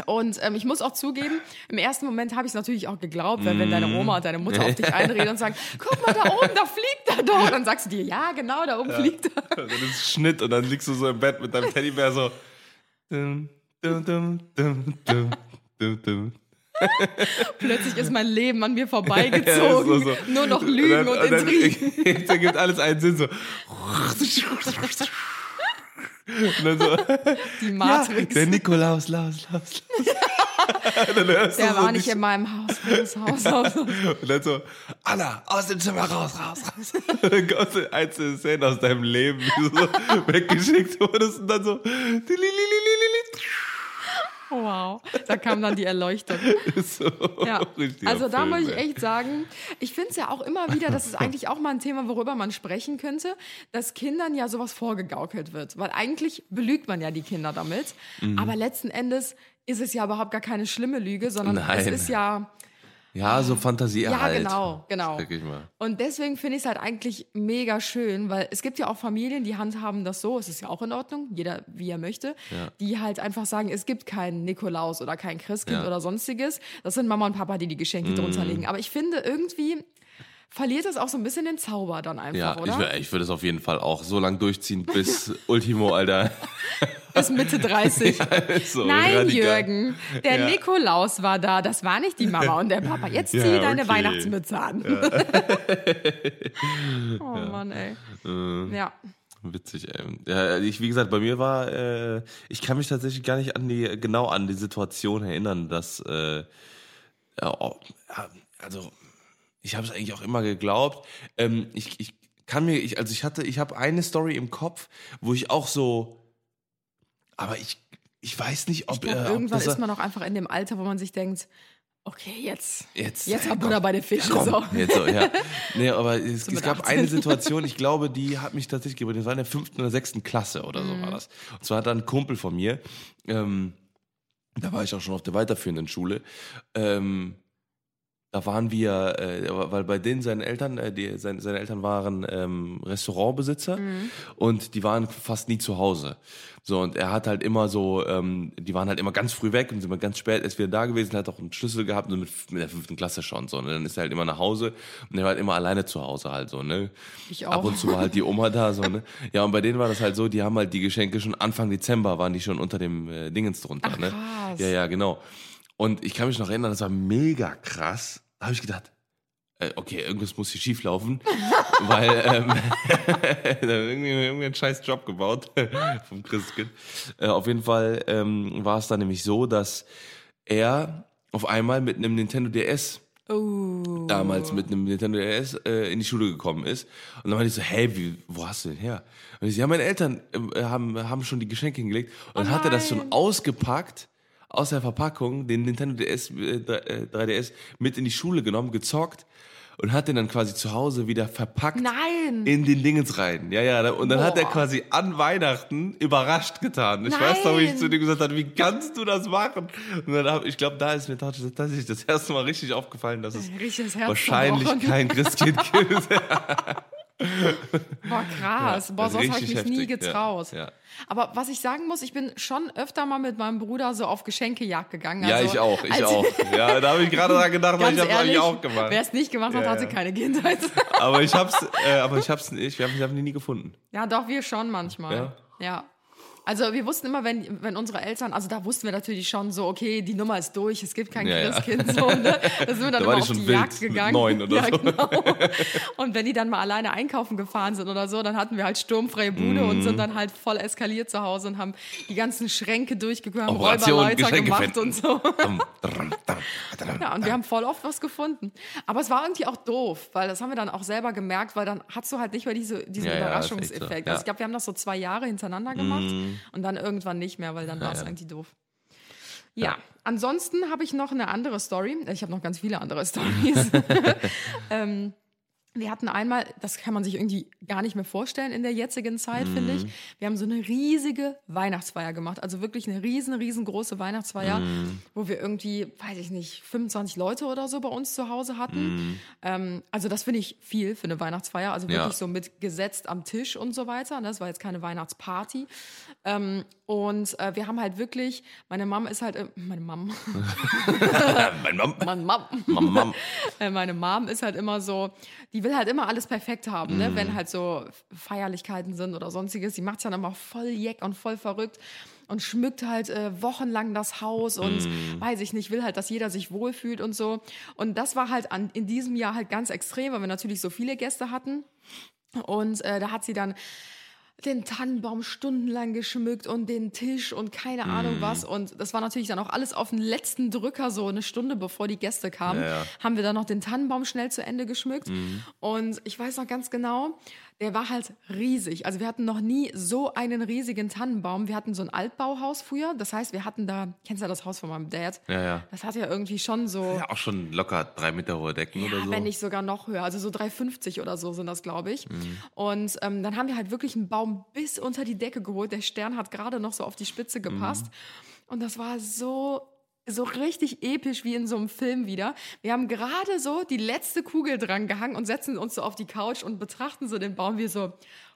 und ähm, ich muss auch zugeben, im ersten Moment habe ich es natürlich auch geglaubt, weil wenn deine Oma und deine Mutter auf dich (laughs) einreden und sagen, guck mal da oben, da fliegt er doch. dann sagst du dir, ja, genau, da oben fliegt er. Und (laughs) dann ist Schnitt und dann liegst du so im Bett mit deinem Teddybär so. Dum, dum, dum, dum, dum, dum, dum. (laughs) Plötzlich ist mein Leben an mir (laughs) vorbeigezogen. Ja, so, so. Nur noch Lügen und, dann, Intrigen. (laughs) dann, dann gibt alles einen Sinn so. Und dann so, Die ja, Matrix. der Nikolaus, Laus, Laus, Laus. der war nicht in meinem Haus, Haus, Haus, Haus. Und dann so, Anna, aus dem Zimmer raus, raus, raus. Und dann kommst du einzelne Szenen aus deinem Leben, wie du so weggeschickt wurdest und dann so. Wow, da kam dann die Erleuchtung. (laughs) so Ja. Also da Film, muss ich echt sagen, ich finde es ja auch immer wieder, das ist eigentlich auch mal ein Thema, worüber man sprechen könnte, dass Kindern ja sowas vorgegaukelt wird. Weil eigentlich belügt man ja die Kinder damit. Mhm. Aber letzten Endes ist es ja überhaupt gar keine schlimme Lüge, sondern es Nein. ist ja. Ja, so Fantasie Ja, halt. genau, genau. Sag ich mal. Und deswegen finde ich es halt eigentlich mega schön, weil es gibt ja auch Familien, die handhaben das so, es ist ja auch in Ordnung, jeder wie er möchte, die halt einfach sagen, es gibt keinen Nikolaus oder kein Christkind Ja. Oder sonstiges. Das sind Mama und Papa, die die Geschenke drunter legen. Aber ich finde irgendwie verliert es auch so ein bisschen den Zauber dann einfach, Ja, ich, oder? wür- ich würde es auf jeden Fall auch so lang durchziehen bis (laughs) Ultimo, Alter. Bis Mitte (laughs) 30. so Nein, radikal. Jürgen, der Nikolaus war da. Das war nicht die Mama und der Papa. Jetzt zieh Ja, deine okay. Weihnachtsmütze an. (laughs) oh Mann, ey. Äh. Ja. Witzig, ey. Ja, ich, wie gesagt, bei mir war, äh, ich kann mich tatsächlich gar nicht an die, genau an die Situation erinnern, dass, äh, ja, oh, ja, also, ich habe es eigentlich auch immer geglaubt. Ähm, ich, ich kann mir, ich, also ich hatte, ich habe eine Story im Kopf, wo ich auch so, aber ich, ich weiß nicht, ob, Ich glaub, äh, irgendwann ist man auch einfach in dem Alter, wo man sich denkt, okay, jetzt, jetzt, jetzt komm. Butter bei den Fischen. Komm, So. jetzt so, ja. Nee, (laughs) aber es, es gab 18. eine (laughs) Situation, ich glaube, die hat mich tatsächlich gebracht. Das war in der fünften oder sechsten Klasse oder so Mhm. war das. Und zwar hat da ein Kumpel von mir, ähm, da war ich auch schon auf der weiterführenden Schule, ähm, da waren wir, äh, weil bei denen seine Eltern, äh, die, seine, seine Eltern waren ähm, Restaurantbesitzer Mhm. und die waren fast nie zu Hause. So, und er hat halt immer so, ähm, die waren halt immer ganz früh weg und sind immer ganz spät erst wieder da gewesen, hat auch einen Schlüssel gehabt, so mit, mit der fünften Klasse schon, so. Und dann ist er halt immer nach Hause und er war halt immer alleine zu Hause halt so, ne? Ich auch. Ab und zu war halt die Oma da, so, ne? (laughs) Ja, und bei denen war das halt so, die haben halt die Geschenke schon Anfang Dezember waren die schon unter dem äh, Dingens drunter, Ach, ne? krass. Ja, ja, genau. Und ich kann mich noch erinnern, das war mega krass. Da habe ich gedacht, äh, okay, irgendwas muss hier schief laufen, (laughs) weil ähm, (laughs) irgendwie, irgendwie einen scheiß Job gebaut (laughs) vom Christkind. Äh, auf jeden Fall ähm, war es dann nämlich so, dass er auf einmal mit einem Nintendo DS Oh. damals mit einem Nintendo DS äh, in die Schule gekommen ist. Und dann war ich so, hey, wie, wo hast du den her? Und ich so, ja, meine Eltern äh, haben, haben schon die Geschenke hingelegt. Und dann hat er das schon ausgepackt, aus der Verpackung, den Nintendo DS, äh, 3DS mit in die Schule genommen, gezockt und hat den dann quasi zu Hause wieder verpackt Nein. in den Dingens rein. Ja, ja. Und dann hat er Boah. quasi an Weihnachten überrascht getan. Ich weiß noch, wie ich Nein. zu dem gesagt habe, wie kannst du das machen? Und dann hab, ich glaube, da ist mir tatsächlich das erste Mal richtig aufgefallen, dass es wahrscheinlich kein Christkind gibt. (laughs) Boah, krass. Boah, sowas habe ich mich nie heftig, ja. getraut. Ja. Aber was ich sagen muss, ich bin schon öfter mal mit meinem Bruder so auf Geschenkejagd gegangen. Ja, Also, ich auch, ich auch. Ja, da habe ich gerade dran gedacht, weil ich habe eigentlich auch gemacht. wer es nicht gemacht hat, Ja, hatte ja. keine Kindheit. Aber ich hab's, äh, aber ich hab's, ich, wir haben wir haben die nie gefunden. Ja, doch, wir schon manchmal. Ja? Also wir wussten immer, wenn, wenn unsere Eltern, also da wussten wir natürlich schon so, okay, die Nummer ist durch, es gibt kein Ja. Christkind. So, ne? Da sind wir dann Da immer auf die Jagd gegangen. neun (laughs) oder ja, so. Genau. Und wenn die dann mal alleine einkaufen gefahren sind oder so, dann hatten wir halt sturmfreie Bude Mhm. und sind dann halt voll eskaliert zu Hause und haben die ganzen Schränke durchgegangen, haben Operation Räuberleiter gemacht finden. und so. Ja, und wir haben voll oft was gefunden. Aber es war irgendwie auch doof, weil das haben wir dann auch selber gemerkt, weil dann hast du halt nicht mehr diese, diesen Ja, Überraschungseffekt. so, ja. Mhm. Also ich glaube, wir haben das so zwei Jahre hintereinander gemacht und dann irgendwann nicht mehr, weil dann war es ja. irgendwie doof. Ja, ansonsten habe ich noch eine andere Story. Ich habe noch ganz viele andere (laughs) Stories. (laughs) ähm, wir hatten einmal, das kann man sich irgendwie gar nicht mehr vorstellen in der jetzigen Zeit, finde ich. Wir haben so eine riesige Weihnachtsfeier gemacht. Also wirklich eine riesen, riesengroße Weihnachtsfeier, wo wir irgendwie, weiß ich nicht, 25 Leute oder so bei uns zu Hause hatten. Ähm, also das finde ich viel für eine Weihnachtsfeier. Also wirklich Ja. so mit gesetzt am Tisch und so weiter. Das war jetzt keine Weihnachtsparty. Ähm, und äh, wir haben halt wirklich, meine Mom ist halt, äh, meine Mom, (laughs) Mein Mom, meine Mom, Mom, Mom. (laughs) äh, meine Mom ist halt immer so, die will halt immer alles perfekt haben, ne? Mhm. wenn halt so Feierlichkeiten sind oder sonstiges. Die macht dann immer voll jeck und voll verrückt und schmückt halt äh, wochenlang das Haus und Mhm. weiß ich nicht, will halt, dass jeder sich wohlfühlt und so. Und das war halt an, in diesem Jahr halt ganz extrem, weil wir natürlich so viele Gäste hatten. Und äh, da hat sie dann den Tannenbaum stundenlang geschmückt und den Tisch und keine Ahnung Mhm. was. Und das war natürlich dann auch alles auf den letzten Drücker, so eine Stunde bevor die Gäste kamen, Ja, ja. haben wir dann noch den Tannenbaum schnell zu Ende geschmückt. Mhm. Und ich weiß noch ganz genau, der war halt riesig. Also wir hatten noch nie so einen riesigen Tannenbaum. Wir hatten so ein Altbauhaus früher. Das heißt, wir hatten da, kennst du ja das Haus von meinem Dad? Ja, ja. Das hat ja irgendwie schon so, Ja, auch schon locker drei Meter hohe Decken oder so. wenn nicht sogar noch höher. Also so 3,50 oder so sind das, glaube ich. Mhm. Und ähm, dann haben wir halt wirklich einen Baum bis unter die Decke geholt. Der Stern hat gerade noch so auf die Spitze gepasst. Mhm. Und das war so so richtig episch wie in so einem Film wieder. Wir haben gerade so die letzte Kugel dran gehangen und setzen uns so auf die Couch und betrachten so den Baum wie so,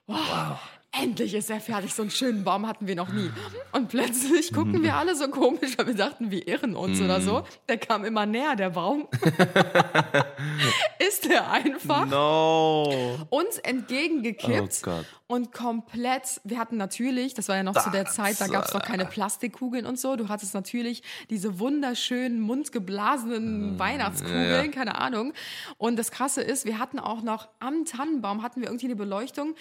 wow, endlich ist er fertig. So einen schönen Baum hatten wir noch nie. Und plötzlich gucken wir alle so komisch, weil wir dachten, wir irren uns oder so. Der kam immer näher, der Baum. (laughs) ist der einfach No. uns entgegengekippt Oh und komplett, wir hatten natürlich, das war ja noch zu der Zeit, da gab es noch keine Plastikkugeln und so, du hattest natürlich diese wunderschönen, mundgeblasenen Weihnachtskugeln, ja. keine Ahnung. Und das Krasse ist, wir hatten auch noch am Tannenbaum, hatten wir irgendwie eine Beleuchtung,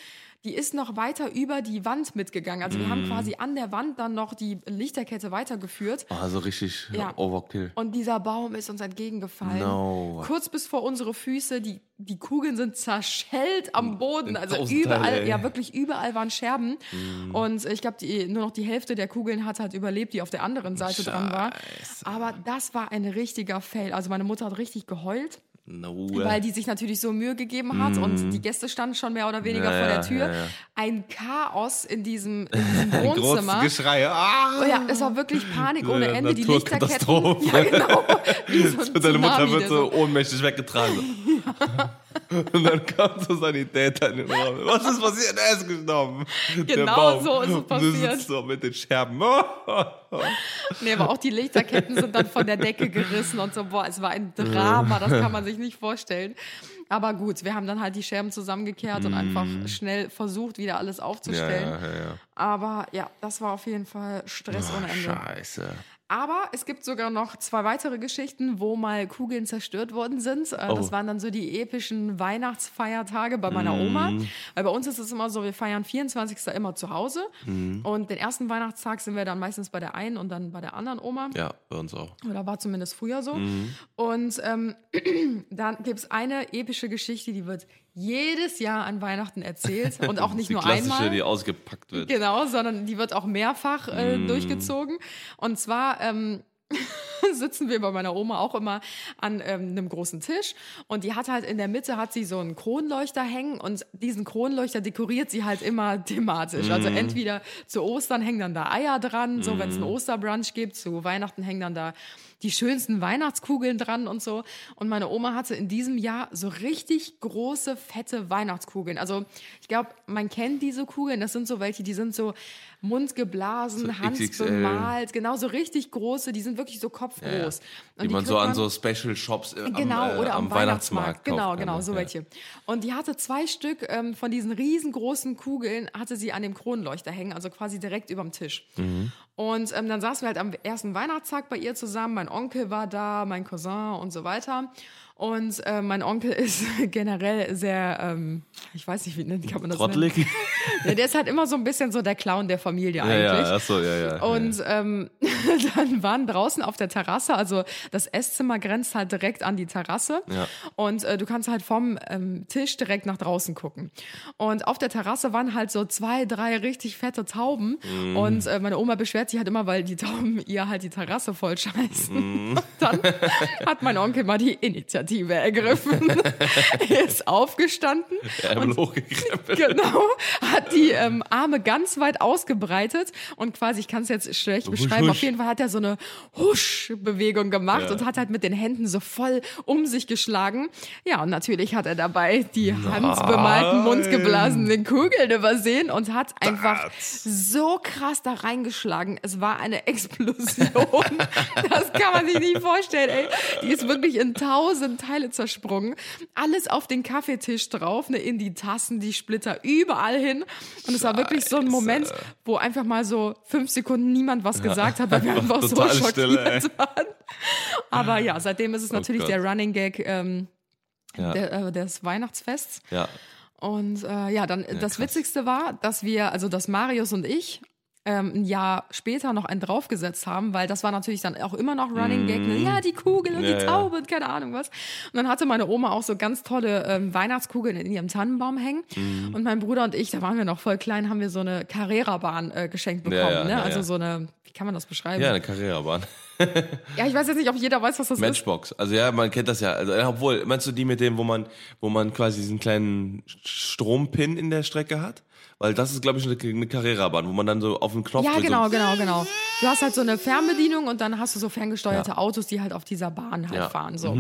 die ist noch weiter über die Wand mitgegangen. Also wir haben quasi an der Wand dann noch die Lichterkette weitergeführt. Also richtig Ja. Overkill. Und dieser Baum ist uns entgegengefallen. No. Kurz bis vor unsere Füße. Die, die Kugeln sind zerschellt am Boden. in Also überall, ey. ja wirklich überall waren Scherben. Und ich glaube, nur noch die Hälfte der Kugeln hat halt überlebt, die auf der anderen Seite dran war. Scheiße. Aber das war ein richtiger Fail. Also meine Mutter hat richtig geheult, No. weil die sich natürlich so Mühe gegeben hat und die Gäste standen schon mehr oder weniger Ja, vor der Tür. ja, ja. Ein Chaos in diesem, in (laughs) diesem Wohnzimmer. Geschrei. Ah! Oh ja, es war wirklich Panik ohne Ende. Die Lichterketten. Ja, genau. Wie so ein (laughs) Deine Mutter wird so ohnmächtig weggetragen. (laughs) (laughs) Und dann kam so Sanitäter in den Raum. Was ist passiert? Er ist gestorben. Genau so ist es Und du passiert. sitzt so mit den Scherben. (laughs) Nee, aber auch die Lichterketten sind dann von der Decke gerissen und so. Boah, es war ein Drama, das kann man sich nicht vorstellen. Aber gut, wir haben dann halt die Scherben zusammengekehrt und einfach schnell versucht, wieder alles Mm. Aufzustellen. ja, ja, ja. Aber ja, das war auf jeden Fall Stress ohne Ende. Scheiße. Aber es gibt sogar noch zwei weitere Geschichten, wo mal Kugeln zerstört worden sind. Äh, Oh. Das waren dann so die epischen Weihnachtsfeiertage bei meiner Oma. Mm. Weil bei uns ist es immer so, wir feiern 24. immer zu Hause. Mm. Und den ersten Weihnachtstag sind wir dann meistens bei der einen und dann bei der anderen Oma. Ja, bei uns auch. Oder war zumindest früher so. Mhm. Und ähm, (clears throat) dann gibt es eine epische Geschichte, die wird jedes Jahr an Weihnachten erzählt. Und auch (laughs) nicht die nur einmal. die ausgepackt wird. Genau, sondern die wird auch mehrfach äh, Mhm. durchgezogen. Und zwar ähm, (laughs) sitzen wir bei meiner Oma auch immer an ähm, einem großen Tisch und die hat halt in der Mitte hat sie so einen Kronleuchter hängen und diesen Kronleuchter dekoriert sie halt immer (laughs) thematisch. Also Mhm. entweder zu Ostern hängen dann da Eier dran, so wenn es einen Osterbrunch gibt, zu Weihnachten hängen dann da die schönsten Weihnachtskugeln dran und so. Und meine Oma hatte in diesem Jahr so richtig große, fette Weihnachtskugeln. Also ich glaube, man kennt diese Kugeln. Das sind so welche, die sind so mundgeblasen, So handbemalt, genau so richtig große. Die sind wirklich so kopfgroß. Und Die man kriegt so an so Special Shops äh, Genau, am, äh, oder am, am Weihnachtsmarkt. Genau, kann, genau, ne? so Ja. welche. Und die hatte zwei Stück ähm, von diesen riesengroßen Kugeln, hatte sie an dem Kronleuchter hängen, also quasi direkt überm Tisch. Mhm. Und ähm, dann saßen wir halt am ersten Weihnachtstag bei ihr zusammen. Mein Onkel war da, mein Cousin und so weiter. Und äh, mein Onkel (laughs) ist generell sehr, ähm, ich weiß nicht, wie nennt- kann man das Trottelig? nennen? (laughs) Ja, der ist halt immer so ein bisschen so der Clown der Familie Ja, eigentlich. ja, achso, ja, ja. Und ähm, (laughs) dann waren draußen auf der Terrasse, also das Esszimmer grenzt halt direkt an die Terrasse. Ja. Und äh, du kannst halt vom ähm, Tisch direkt nach draußen gucken. Und auf der Terrasse waren halt so zwei, drei richtig fette Tauben. Mhm. Und äh, meine Oma beschwert sich halt immer, weil die Tauben ihr halt die Terrasse voll scheißen. Mhm. Und dann hat mein Onkel mal die Initiative ergriffen. (laughs) er ist aufgestanden. Ärmel und hochgekrempelt. Genau, hat die ähm, Arme ganz weit ausgebreitet und quasi, ich kann es jetzt schlecht beschreiben, husch. auf jeden Fall hat er so eine Husch-Bewegung gemacht Ja. und hat halt mit den Händen so voll um sich geschlagen. Ja, und natürlich hat er dabei die handbemalten, mundgeblasenen Kugeln übersehen und hat einfach so krass da reingeschlagen. Es war eine (laughs) Explosion. das kann man sich nicht vorstellen, ey. Die ist wirklich in tausend Teile zersprungen. Alles auf den Kaffeetisch drauf, ne, in die Tassen, die Splitter, überall hin. Und es war wirklich so ein Moment, wo einfach mal so fünf Sekunden niemand was gesagt hat, weil wir (laughs) einfach so schockiert Stille, waren. Aber ja, seitdem ist es natürlich Gott. der Running Gag ähm, Ja. der, äh, des Weihnachtsfests. Ja. Und äh, ja, dann das Witzigste war, dass wir, also dass Marius und ich ähm, ein Jahr später noch einen draufgesetzt haben, weil das war natürlich dann auch immer noch Running Gag. Ne? Ja, die Kugel und Ja, die ja. Taube und keine Ahnung was. Und dann hatte meine Oma auch so ganz tolle ähm, Weihnachtskugeln in ihrem Tannenbaum hängen. Mhm. Und mein Bruder und ich, da waren wir noch voll klein, haben wir so eine Carrera-Bahn äh, geschenkt bekommen. Ja, ja, ne? ja, also ja. so eine, wie kann man das beschreiben? Ja, eine Karrierebahn. (laughs) Ja, ich weiß jetzt nicht, ob jeder weiß, was das ist. Matchbox. Also ja, man kennt das ja. Also, ja, obwohl, meinst du die mit dem, wo man, wo man quasi diesen kleinen Strompin in der Strecke hat? Weil das ist, glaube ich, eine, eine Carrera-Bahn, wo man dann so auf den Knopf Ja, drückt, genau, so, genau, genau. Du hast halt so eine Fernbedienung und dann hast du so ferngesteuerte Ja. Autos, die halt auf dieser Bahn halt Ja. Mhm. fahren. So.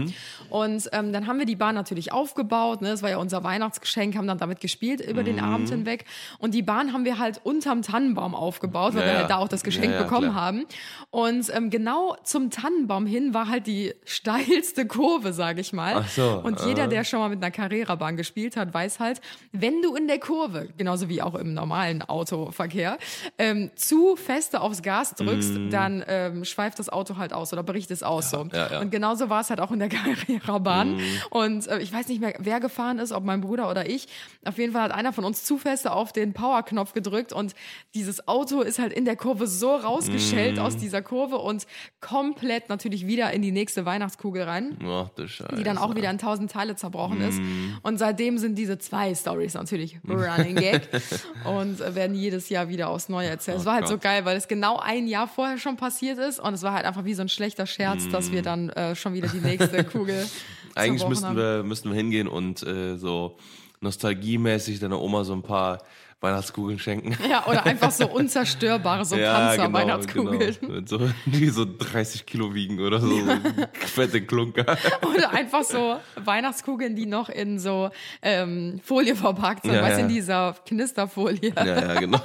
Und ähm, dann haben wir die Bahn natürlich aufgebaut. Ne? Das war ja unser Weihnachtsgeschenk, haben dann damit gespielt über den Mhm. Abend hinweg. Und die Bahn haben wir halt unterm Tannenbaum aufgebaut, weil Ja, wir ja. halt da auch das Geschenk Ja, ja, bekommen klar. haben. Und ähm, genau zum Tannenbaum hin war halt die steilste Kurve, sage ich mal. Ach so, Und jeder, der schon mal mit einer Carrera-Bahn gespielt hat, weiß halt, wenn du in der Kurve, genauso wie auch im normalen Autoverkehr, ähm, zu feste aufs Gas drückst, dann ähm, schweift das Auto halt aus oder bricht es aus. so. Mm. ja, ja. Und genauso war es halt auch in der (laughs) Carrera-Bahn. Mm. Und äh, ich weiß nicht mehr, wer gefahren ist, ob mein Bruder oder ich. Auf jeden Fall hat einer von uns zu feste auf den Power-Knopf gedrückt und dieses Auto ist halt in der Kurve so rausgeschellt Mm. aus dieser Kurve und komplett natürlich wieder in die nächste Weihnachtskugel rein Ach du Scheiße. die dann auch wieder in tausend Teile zerbrochen ist. Mm. Und seitdem sind diese zwei Stories natürlich Running Gag (laughs) und werden jedes Jahr wieder aufs Neue erzählt. Es war halt so Oh Gott. geil, weil es genau ein Jahr vorher schon passiert ist und es war halt einfach wie so ein schlechter Scherz, dass wir dann äh, schon wieder die nächste Kugel Mm. (laughs) Eigentlich müssten wir, müssten wir hingehen und äh, so nostalgiemäßig deiner Oma so ein paar Weihnachtskugeln schenken. Ja, oder (laughs) einfach so unzerstörbare, so Panzer-Weihnachtskugeln. genau. Mit So, die so 30 Kilo wiegen oder so. so (laughs) fette Klunker. (laughs) Oder einfach so Weihnachtskugeln, die noch in so ähm, Folie verpackt sind, Ja, weißt du, ja. in dieser Knisterfolie. Ja, ja, genau.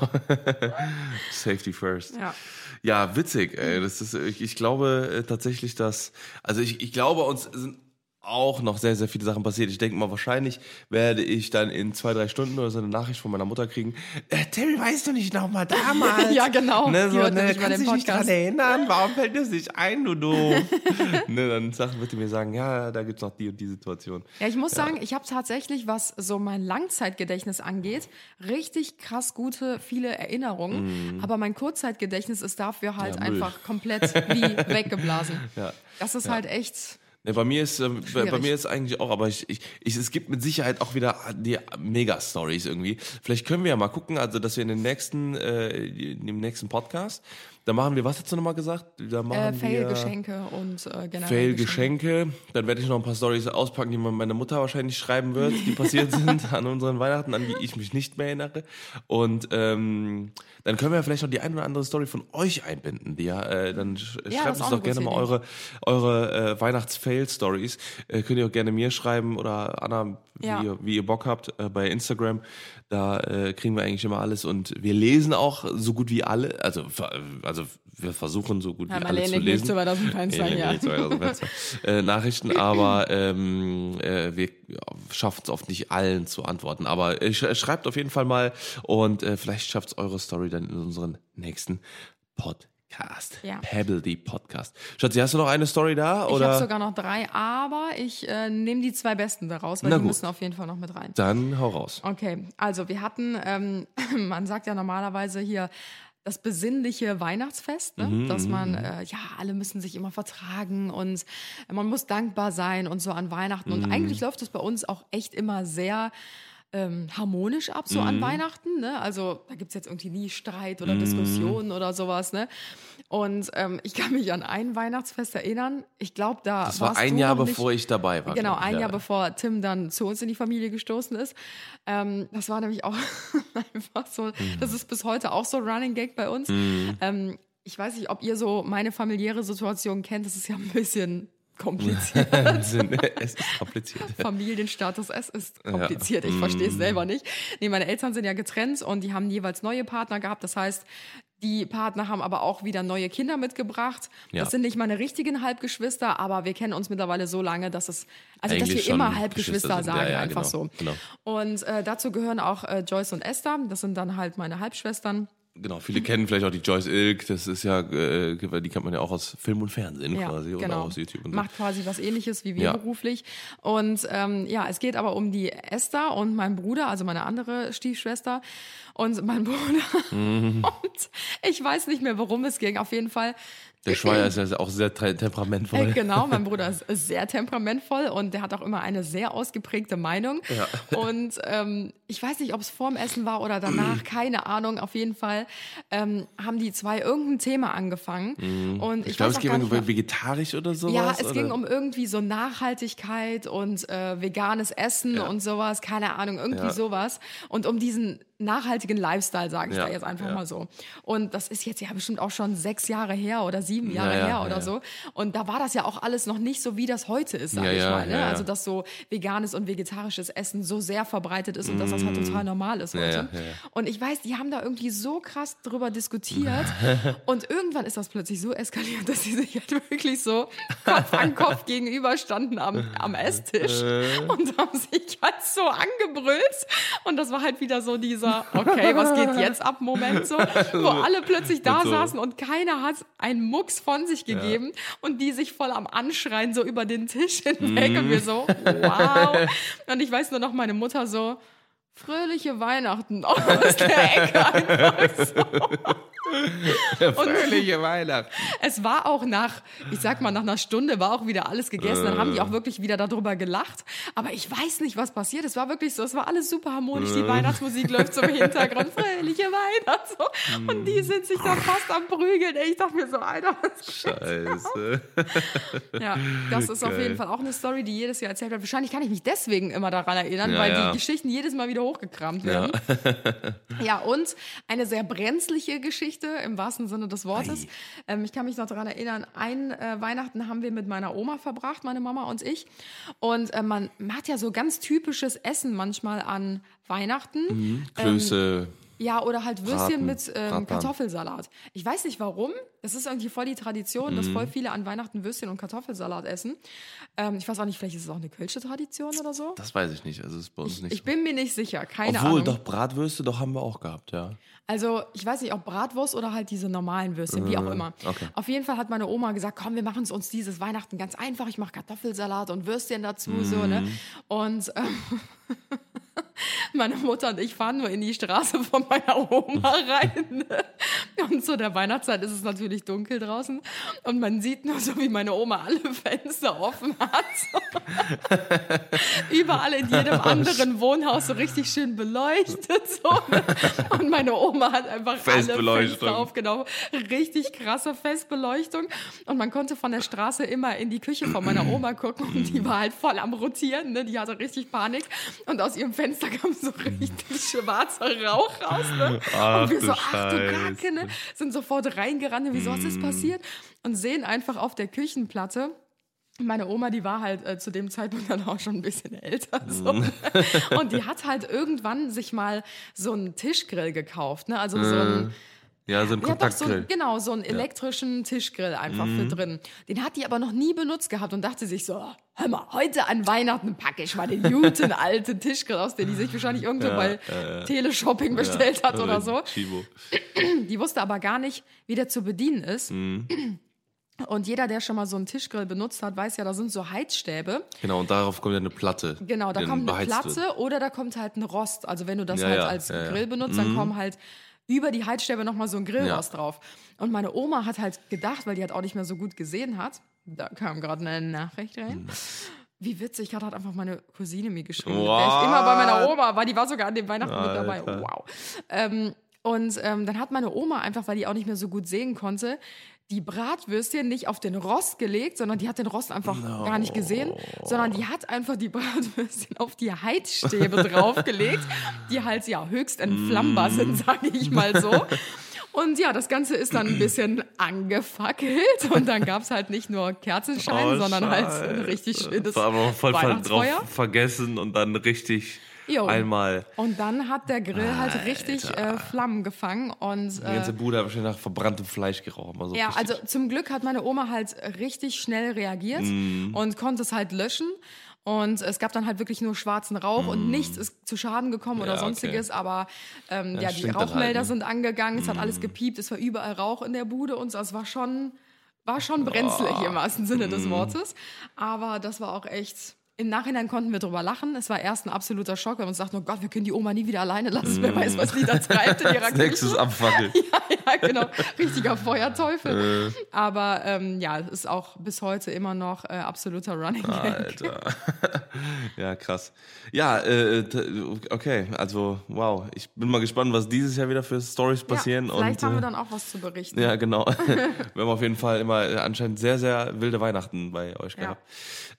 Safety first. Ja. Ja, witzig. Ey. Das ist, ich, ich glaube äh, tatsächlich, dass, also ich, ich glaube, uns sind auch noch sehr, sehr viele Sachen passiert. Ich denke mal, wahrscheinlich werde ich dann in zwei, drei Stunden oder so eine Nachricht von meiner Mutter kriegen. Äh, Terry, weißt du nicht noch mal damals? (laughs) Ja, genau. Ne, so, ne, kannst dich nicht Podcast. erinnern? Warum fällt dir das nicht ein, du doof? (laughs) ne, dann sagt, wird die mir sagen, ja, da gibt's noch die und die Situation. Ja, ich muss sagen, ich habe tatsächlich, was so mein Langzeitgedächtnis angeht, richtig krass gute, viele Erinnerungen. Aber mein Kurzzeitgedächtnis ist dafür halt. Ja, einfach komplett (laughs) wie weggeblasen. Ja. Das ist halt echt. Ne, bei mir ist ähm, bei, mir ist eigentlich auch, aber ich, ich, ich, es gibt mit Sicherheit auch wieder die Mega-Stories irgendwie. Vielleicht können wir ja mal gucken, also dass wir in den nächsten, äh, in dem nächsten Podcast, da machen wir, was hast du nochmal gesagt? Da machen Äh, Fail-Geschenke und äh, generell. Fail-Geschenke. Dann werde ich noch ein paar Stories auspacken, die meine Mutter wahrscheinlich schreiben wird, die passiert (laughs) sind an unseren Weihnachten, an die ich mich nicht mehr erinnere. Und ähm, dann können wir vielleicht noch die eine oder andere Story von euch einbinden. Die, ja, äh, dann sch das schreibt uns doch gerne mal eure, eure äh, Weihnachts-Fail-Stories. Äh, könnt ihr auch gerne mir schreiben oder Anna, wie, Ja. ihr, wie ihr Bock habt, äh, bei Instagram. Da äh, kriegen wir eigentlich immer alles und wir lesen auch so gut wie alle. Also, ver- also wir versuchen so gut Ja, wie alle zu lesen. zu weit aus dem Fenster, Nee, nee, ja. nicht so weit aus dem Fenster. äh, Nachrichten, aber ähm, äh, wir schaffen es oft nicht allen zu antworten. Aber äh, sch schreibt auf jeden Fall mal und äh, vielleicht schafft es eure Story dann in unseren nächsten Podcast. Ja. Pebble the Podcast. Schatzi, hast du noch eine Story da? Ich Oder? habe sogar noch drei, aber ich äh, nehme die zwei besten daraus, weil Na die gut. müssen auf jeden Fall noch mit rein. Dann hau raus. Okay, also wir hatten, ähm, (clears throat) man sagt ja normalerweise hier das besinnliche Weihnachtsfest, ne? Mhm, dass man, äh, ja, alle müssen sich immer vertragen und man muss dankbar sein und so an Weihnachten. Mhm. Und eigentlich läuft es bei uns auch echt immer sehr ähm, harmonisch ab, so Mhm. an Weihnachten. Ne? Also da gibt's jetzt irgendwie nie Streit oder Diskussionen oder sowas. Ne? Und ähm, ich kann mich an ein Weihnachtsfest erinnern. Ich glaube, da Das war ein Jahr nicht- bevor ich dabei war. Genau, ein Ja. Jahr bevor Tim dann zu uns in die Familie gestoßen ist. Ähm, das war nämlich auch (laughs) einfach so, Mhm. das ist bis heute auch so Running Gag bei uns. Ähm, ich weiß nicht, ob ihr so meine familiäre Situation kennt. Das ist ja ein bisschen kompliziert. (laughs) Es ist kompliziert. Familienstatus, es ist kompliziert. Ich verstehe es Mm. selber nicht. Nee, meine Eltern sind ja getrennt und die haben jeweils neue Partner gehabt. Das heißt, die Partner haben aber auch wieder neue Kinder mitgebracht. Ja. Das sind nicht meine richtigen Halbgeschwister, aber wir kennen uns mittlerweile so lange, dass es, also dass Eigentlich wir schon immer Geschwister Halbgeschwister sagen, Ja, ja, einfach genau, so. genau. Und äh, dazu gehören auch äh, Joyce und Esther. Das sind dann halt meine Halbschwestern. Genau, viele kennen vielleicht auch die Joyce Ilk, das ist ja, äh, die kennt man ja auch aus Film und Fernsehen Ja, quasi oder genau. aus YouTube und so. Macht quasi was ähnliches wie wir Ja. beruflich. Und ähm, ja, es geht aber um die Esther und mein Bruder, also meine andere Stiefschwester und mein Bruder. Mhm. (laughs) Und ich weiß nicht mehr, worum es ging. Auf jeden Fall Der Schweier (clears throat) ist ja auch sehr temperamentvoll. Äh, Genau, mein (laughs) Bruder ist sehr temperamentvoll und der hat auch immer eine sehr ausgeprägte Meinung. (laughs) Und ähm, ich weiß nicht, ob es vorm Essen war oder danach, (clears throat) keine Ahnung. Auf jeden Fall ähm, haben die zwei irgendein Thema angefangen. Und ich, Mhm. Ich glaube, es nicht um vegetarisch oder sowas. ja, es oder? ging um irgendwie so Nachhaltigkeit und äh, veganes Essen und sowas, keine Ahnung, irgendwie Ja. sowas. Und um diesen nachhaltigen Lifestyle, sage ich Ja, da jetzt einfach ja. mal so. Und das ist jetzt ja bestimmt auch schon sechs Jahre her oder sieben Jahre Ja, her oder so. Und da war das ja auch alles noch nicht so, wie das heute ist, sage ich mal. Ne? Also, dass so veganes und vegetarisches Essen so sehr verbreitet ist und dass das halt total normal ist heute. Und ich weiß, die haben da irgendwie so krass drüber diskutiert. (laughs) und irgendwann ist das plötzlich so eskaliert, dass sie sich halt wirklich so Kopf an Kopf gegenüberstanden am, am Esstisch und haben sich halt so angebrüllt. Und das war halt wieder so dieser, okay, was geht jetzt ab Moment so, (laughs) wo alle plötzlich da so. saßen und keiner hat einen Mucks von sich gegeben und die sich voll am Anschreien so über den Tisch hinweg und wir so, wow. (laughs) Und ich weiß nur noch, meine Mutter so, fröhliche Weihnachten aus der Ecke. Fröhliche Weihnachten. Es war auch nach, ich sag mal, nach einer Stunde war auch wieder alles gegessen. Dann haben die auch wirklich wieder darüber gelacht. Aber ich weiß nicht, was passiert. Es war wirklich so, es war alles super harmonisch. Die Weihnachtsmusik läuft so im Hintergrund. Fröhliche Weihnachten. So. Und die sind sich da fast am Prügeln. Ich dachte mir so, Alter, was Scheiße. Ja, das ist auf Geil. jeden Fall auch eine Story, die jedes Jahr erzählt wird. Wahrscheinlich kann ich mich deswegen immer daran erinnern, Ja, weil ja. die Geschichten jedes Mal wieder hochgekramt werden. (laughs) Ja. und eine sehr brenzliche Geschichte im wahrsten Sinne des Wortes. Ähm, ich kann mich noch daran erinnern, ein äh, Weihnachten haben wir mit meiner Oma verbracht, meine Mama und ich. Und äh, man macht ja so ganz typisches Essen manchmal an Weihnachten. Mhm. Klöße. Ja, oder halt Würstchen Braten, mit ähm. Kartoffelsalat. Ich weiß nicht warum. Das ist irgendwie voll die Tradition, dass Mhm. voll viele an Weihnachten Würstchen und Kartoffelsalat essen. Ähm, ich weiß auch nicht, vielleicht ist es auch eine kölsche Tradition oder so. Das weiß ich nicht. Also das ist bei uns nicht Ich so. bin mir nicht sicher, keine Obwohl, Ahnung. doch Bratwürste, doch haben wir auch gehabt, ja. Also ich weiß nicht, ob Bratwurst oder halt diese normalen Würstchen, wie auch immer. okay. Auf jeden Fall hat meine Oma gesagt, komm, wir machen es uns dieses Weihnachten ganz einfach. Ich mache Kartoffelsalat und Würstchen dazu, so, ne? Und ähm, (laughs) meine Mutter und ich fahren nur in die Straße von meiner Oma (laughs) rein. Und zu der Weihnachtszeit ist es natürlich dunkel draußen. Und man sieht nur so, wie meine Oma alle (laughs) Fenster offen hat. Überall in jedem (laughs) anderen Wohnhaus so richtig schön beleuchtet. So. Und meine Oma hat einfach alle Festbeleuchtung. Fenster aufgenommen. Richtig krasse Festbeleuchtung. Und man konnte von der Straße immer in die Küche von meiner Oma gucken. Und die war halt voll am Rotieren. Ne? Die hatte richtig Panik. Und aus ihrem Fenster kam so richtig schwarzer Rauch raus. Ne? Ach und wir so, ach du. Kacke, ne? sind sofort reingerannt. Wieso was ist passiert? Und sehen einfach auf der Küchenplatte, meine Oma, die war halt äh, zu dem Zeitpunkt dann auch schon ein bisschen älter. So. Und die hat halt irgendwann sich mal so einen Tischgrill gekauft. Ne? Also so ein, Ja, so ein ja, doch, so, Kontaktgrill. genau, so einen elektrischen Tischgrill einfach für drin. Den hat die aber noch nie benutzt gehabt und dachte sich so, hör mal, heute an Weihnachten packe ich mal den guten (laughs) alten Tischgrill aus, den die sich wahrscheinlich irgendwo bei Teleshopping bestellt hat oder so. Chibo. Die wusste aber gar nicht, wie der zu bedienen ist. Mhm. Und jeder, der schon mal so einen Tischgrill benutzt hat, weiß ja, da sind so Heizstäbe. Genau, und darauf kommt ja eine Platte. Genau, da kommt eine Platte wird. oder da kommt halt ein Rost. Also wenn du das Ja, halt ja, als ja, Mhm. ja. Grill benutzt, dann kommen halt über die Heizstäbe nochmal so ein Grillrost Ja. drauf. Und meine Oma hat halt gedacht, weil die halt auch nicht mehr so gut gesehen hat, da kam gerade eine Nachricht rein. Mhm. Wie witzig, gerade hat einfach meine Cousine mir geschrieben. Der ich immer bei meiner Oma war, die war sogar an dem Weihnachten mit dabei. Alter. Wow. Ähm, und ähm, dann hat meine Oma einfach, weil die auch nicht mehr so gut sehen konnte, die Bratwürstchen nicht auf den Rost gelegt, sondern die hat den Rost einfach gar nicht gesehen, sondern die hat einfach die (laughs) Bratwürstchen auf die Heizstäbe draufgelegt, die halt ja höchst entflammbar sind, sage ich mal so. Und ja, das Ganze ist dann ein (clears throat) bisschen angefackelt und dann gab's halt nicht nur Kerzenschein, Oh, sondern halt so ein richtig schönes War aber voll drauf vergessen und dann richtig Jo. einmal. Und dann hat der Grill halt richtig äh, Flammen gefangen und Die äh, ganze Bude hat wahrscheinlich nach verbranntem Fleisch gerochen. Also Ja, richtig- also zum Glück hat meine Oma halt richtig schnell reagiert Mhm. und konnte es halt löschen. Und es gab dann halt wirklich nur schwarzen Rauch und nichts ist zu Schaden gekommen oder Mm. Ja, okay. sonstiges. Aber ähm, ja, die stimmt dann Rauchmelder halt, ne? sind angegangen, es hat alles gepiept, es war überall Rauch in der Bude und so. Es war schon, war schon brenzlig im wahrsten Sinne Mm. des Wortes. Aber das war auch echt. Im Nachhinein konnten wir drüber lachen. Es war erst ein absoluter Schock, weil wir uns dachten, oh Gott, wir können die Oma nie wieder alleine lassen. Wer weiß, was die da treibt in ihrer (laughs) Nächstes. Abfackeln. (laughs) ja, genau. Richtiger Feuerteufel. Äh. Aber ähm, ja, es ist auch bis heute immer noch äh, absoluter Running Gag. Alter. (laughs) ja, krass. Ja, äh, okay, also wow. Ich bin mal gespannt, was dieses Jahr wieder für Stories passieren. Ja, vielleicht und, haben wir äh, dann auch was zu berichten. Ja, genau. wir haben auf jeden Fall immer äh, anscheinend sehr, sehr wilde Weihnachten bei euch Ja. gehabt.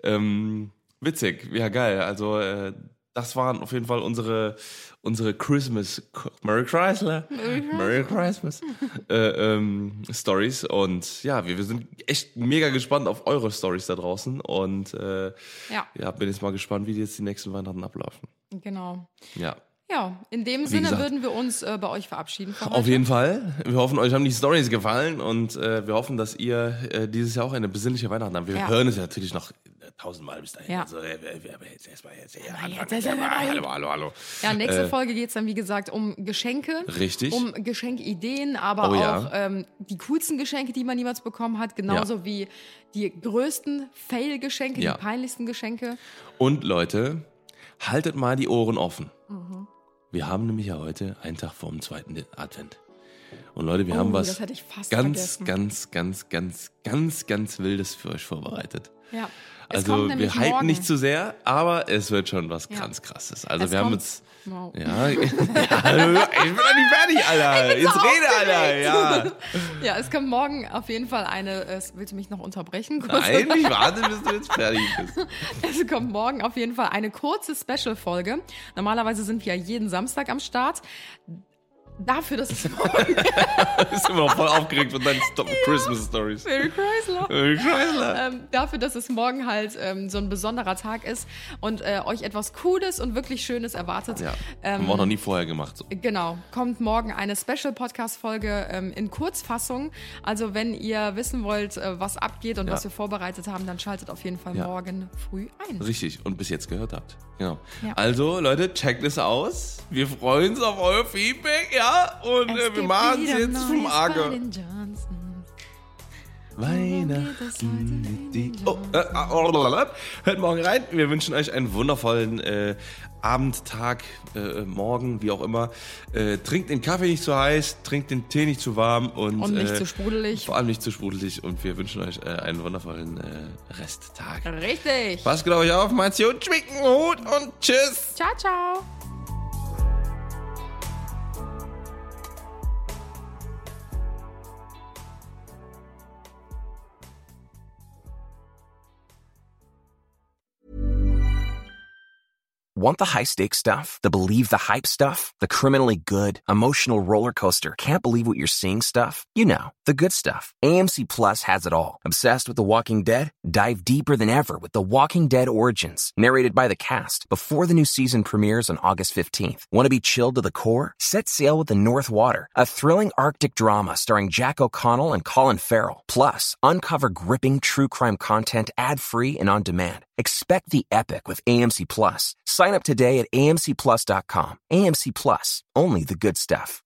Ähm, witzig, ja geil. Also äh, das waren auf jeden Fall unsere unsere Christmas Merry Chrysler Merry Christmas äh, ähm, Stories und ja, wir, wir sind echt mega gespannt auf eure Stories da draußen und äh, Ja. ja, bin jetzt mal gespannt, wie jetzt die nächsten Weihnachten ablaufen. Genau. Ja. Ja, in dem Sinne gesagt. würden wir uns äh, bei euch verabschieden. Auf jeden Fall. Wir hoffen, euch haben die Stories gefallen und äh, wir hoffen, dass ihr äh, dieses Jahr auch eine besinnliche Weihnachten habt. Wir Ja. hören es ja natürlich noch tausendmal bis dahin. Ja. Also, äh, wir jetzt erstmal jetzt anfangen. jetzt dabei. hallo, hallo, hallo. Ja, nächste Äh, Folge geht's dann, wie gesagt, um Geschenke. Richtig. Um Geschenkideen, aber Oh ja. auch ähm, die coolsten Geschenke, die man jemals bekommen hat, genauso wie die größten Fail-Geschenke, Ja. die peinlichsten Geschenke. Und Leute, haltet mal die Ohren offen. Mhm. Wir haben nämlich ja heute einen Tag vor dem zweiten Advent. Und Leute, wir Oh, haben was ganz, vergessen. ganz, ganz, ganz, ganz, ganz Wildes für euch vorbereitet. Ja. Es Also wir hypen morgen. nicht zu sehr, aber es wird schon was Ja. ganz krasses. Also Es wir haben jetzt Wow. ja, (laughs) ja, ich bin noch nicht fertig, Alter. Jetzt so rede, Alter. Ja. (laughs) Ja, es kommt morgen auf jeden Fall eine. äh, Willst du mich noch unterbrechen? Kurz? Nein, (laughs) ich warte, bis du jetzt fertig bist. Es kommt morgen auf jeden Fall eine kurze Special-Folge. Normalerweise sind wir ja jeden Samstag am Start. Dafür, dass es (laughs) morgen Bist immer noch voll aufgeregt von deinen Stop Christmas Stories. Mary Chrysler. Äh, Chrysler. Ähm, dafür, dass es morgen halt ähm, so ein besonderer Tag ist und äh, euch etwas Cooles und wirklich Schönes erwartet. Ja, Ähm, haben wir auch noch nie vorher gemacht. So. Genau, kommt morgen eine Special-Podcast-Folge ähm, in Kurzfassung. Also wenn ihr wissen wollt, äh, was abgeht und Ja. was wir vorbereitet haben, dann schaltet auf jeden Fall Ja. morgen früh ein. Richtig, und bis jetzt gehört habt. Genau. Ja. Also, Leute, checkt es aus. Wir freuen uns auf euer Feedback, ja. Und äh, wir machen es jetzt vom Acker. Weihnachten mit. Oh, äh, äh, oh, hört morgen rein. Wir wünschen euch einen wundervollen äh, Abend, Tag, äh, Morgen, wie auch immer. Äh, trinkt den Kaffee nicht zu heiß, trinkt den Tee nicht zu warm und, Und nicht äh, zu sprudelig. Vor allem nicht zu sprudelig. Und wir wünschen euch äh, einen wundervollen äh, Resttag. Richtig. Passt gut auf euch auf, macht's gut, schwicken Hut und tschüss. Ciao, ciao. Want the high stakes stuff? The believe the hype stuff? The criminally good, emotional roller coaster, can't believe what you're seeing stuff? You know, the good stuff. AMC Plus has it all. Obsessed with The Walking Dead? Dive deeper than ever with The Walking Dead Origins, narrated by the cast before the new season premieres on August 15th. Want to be chilled to the core? Set sail with The North Water, a thrilling Arctic drama starring Jack O'Connell and Colin Farrell. Plus, uncover gripping true crime content ad free and on demand. Expect the epic with AMC Plus. Sign up today at amcplus.com. AMC Plus, only the good stuff.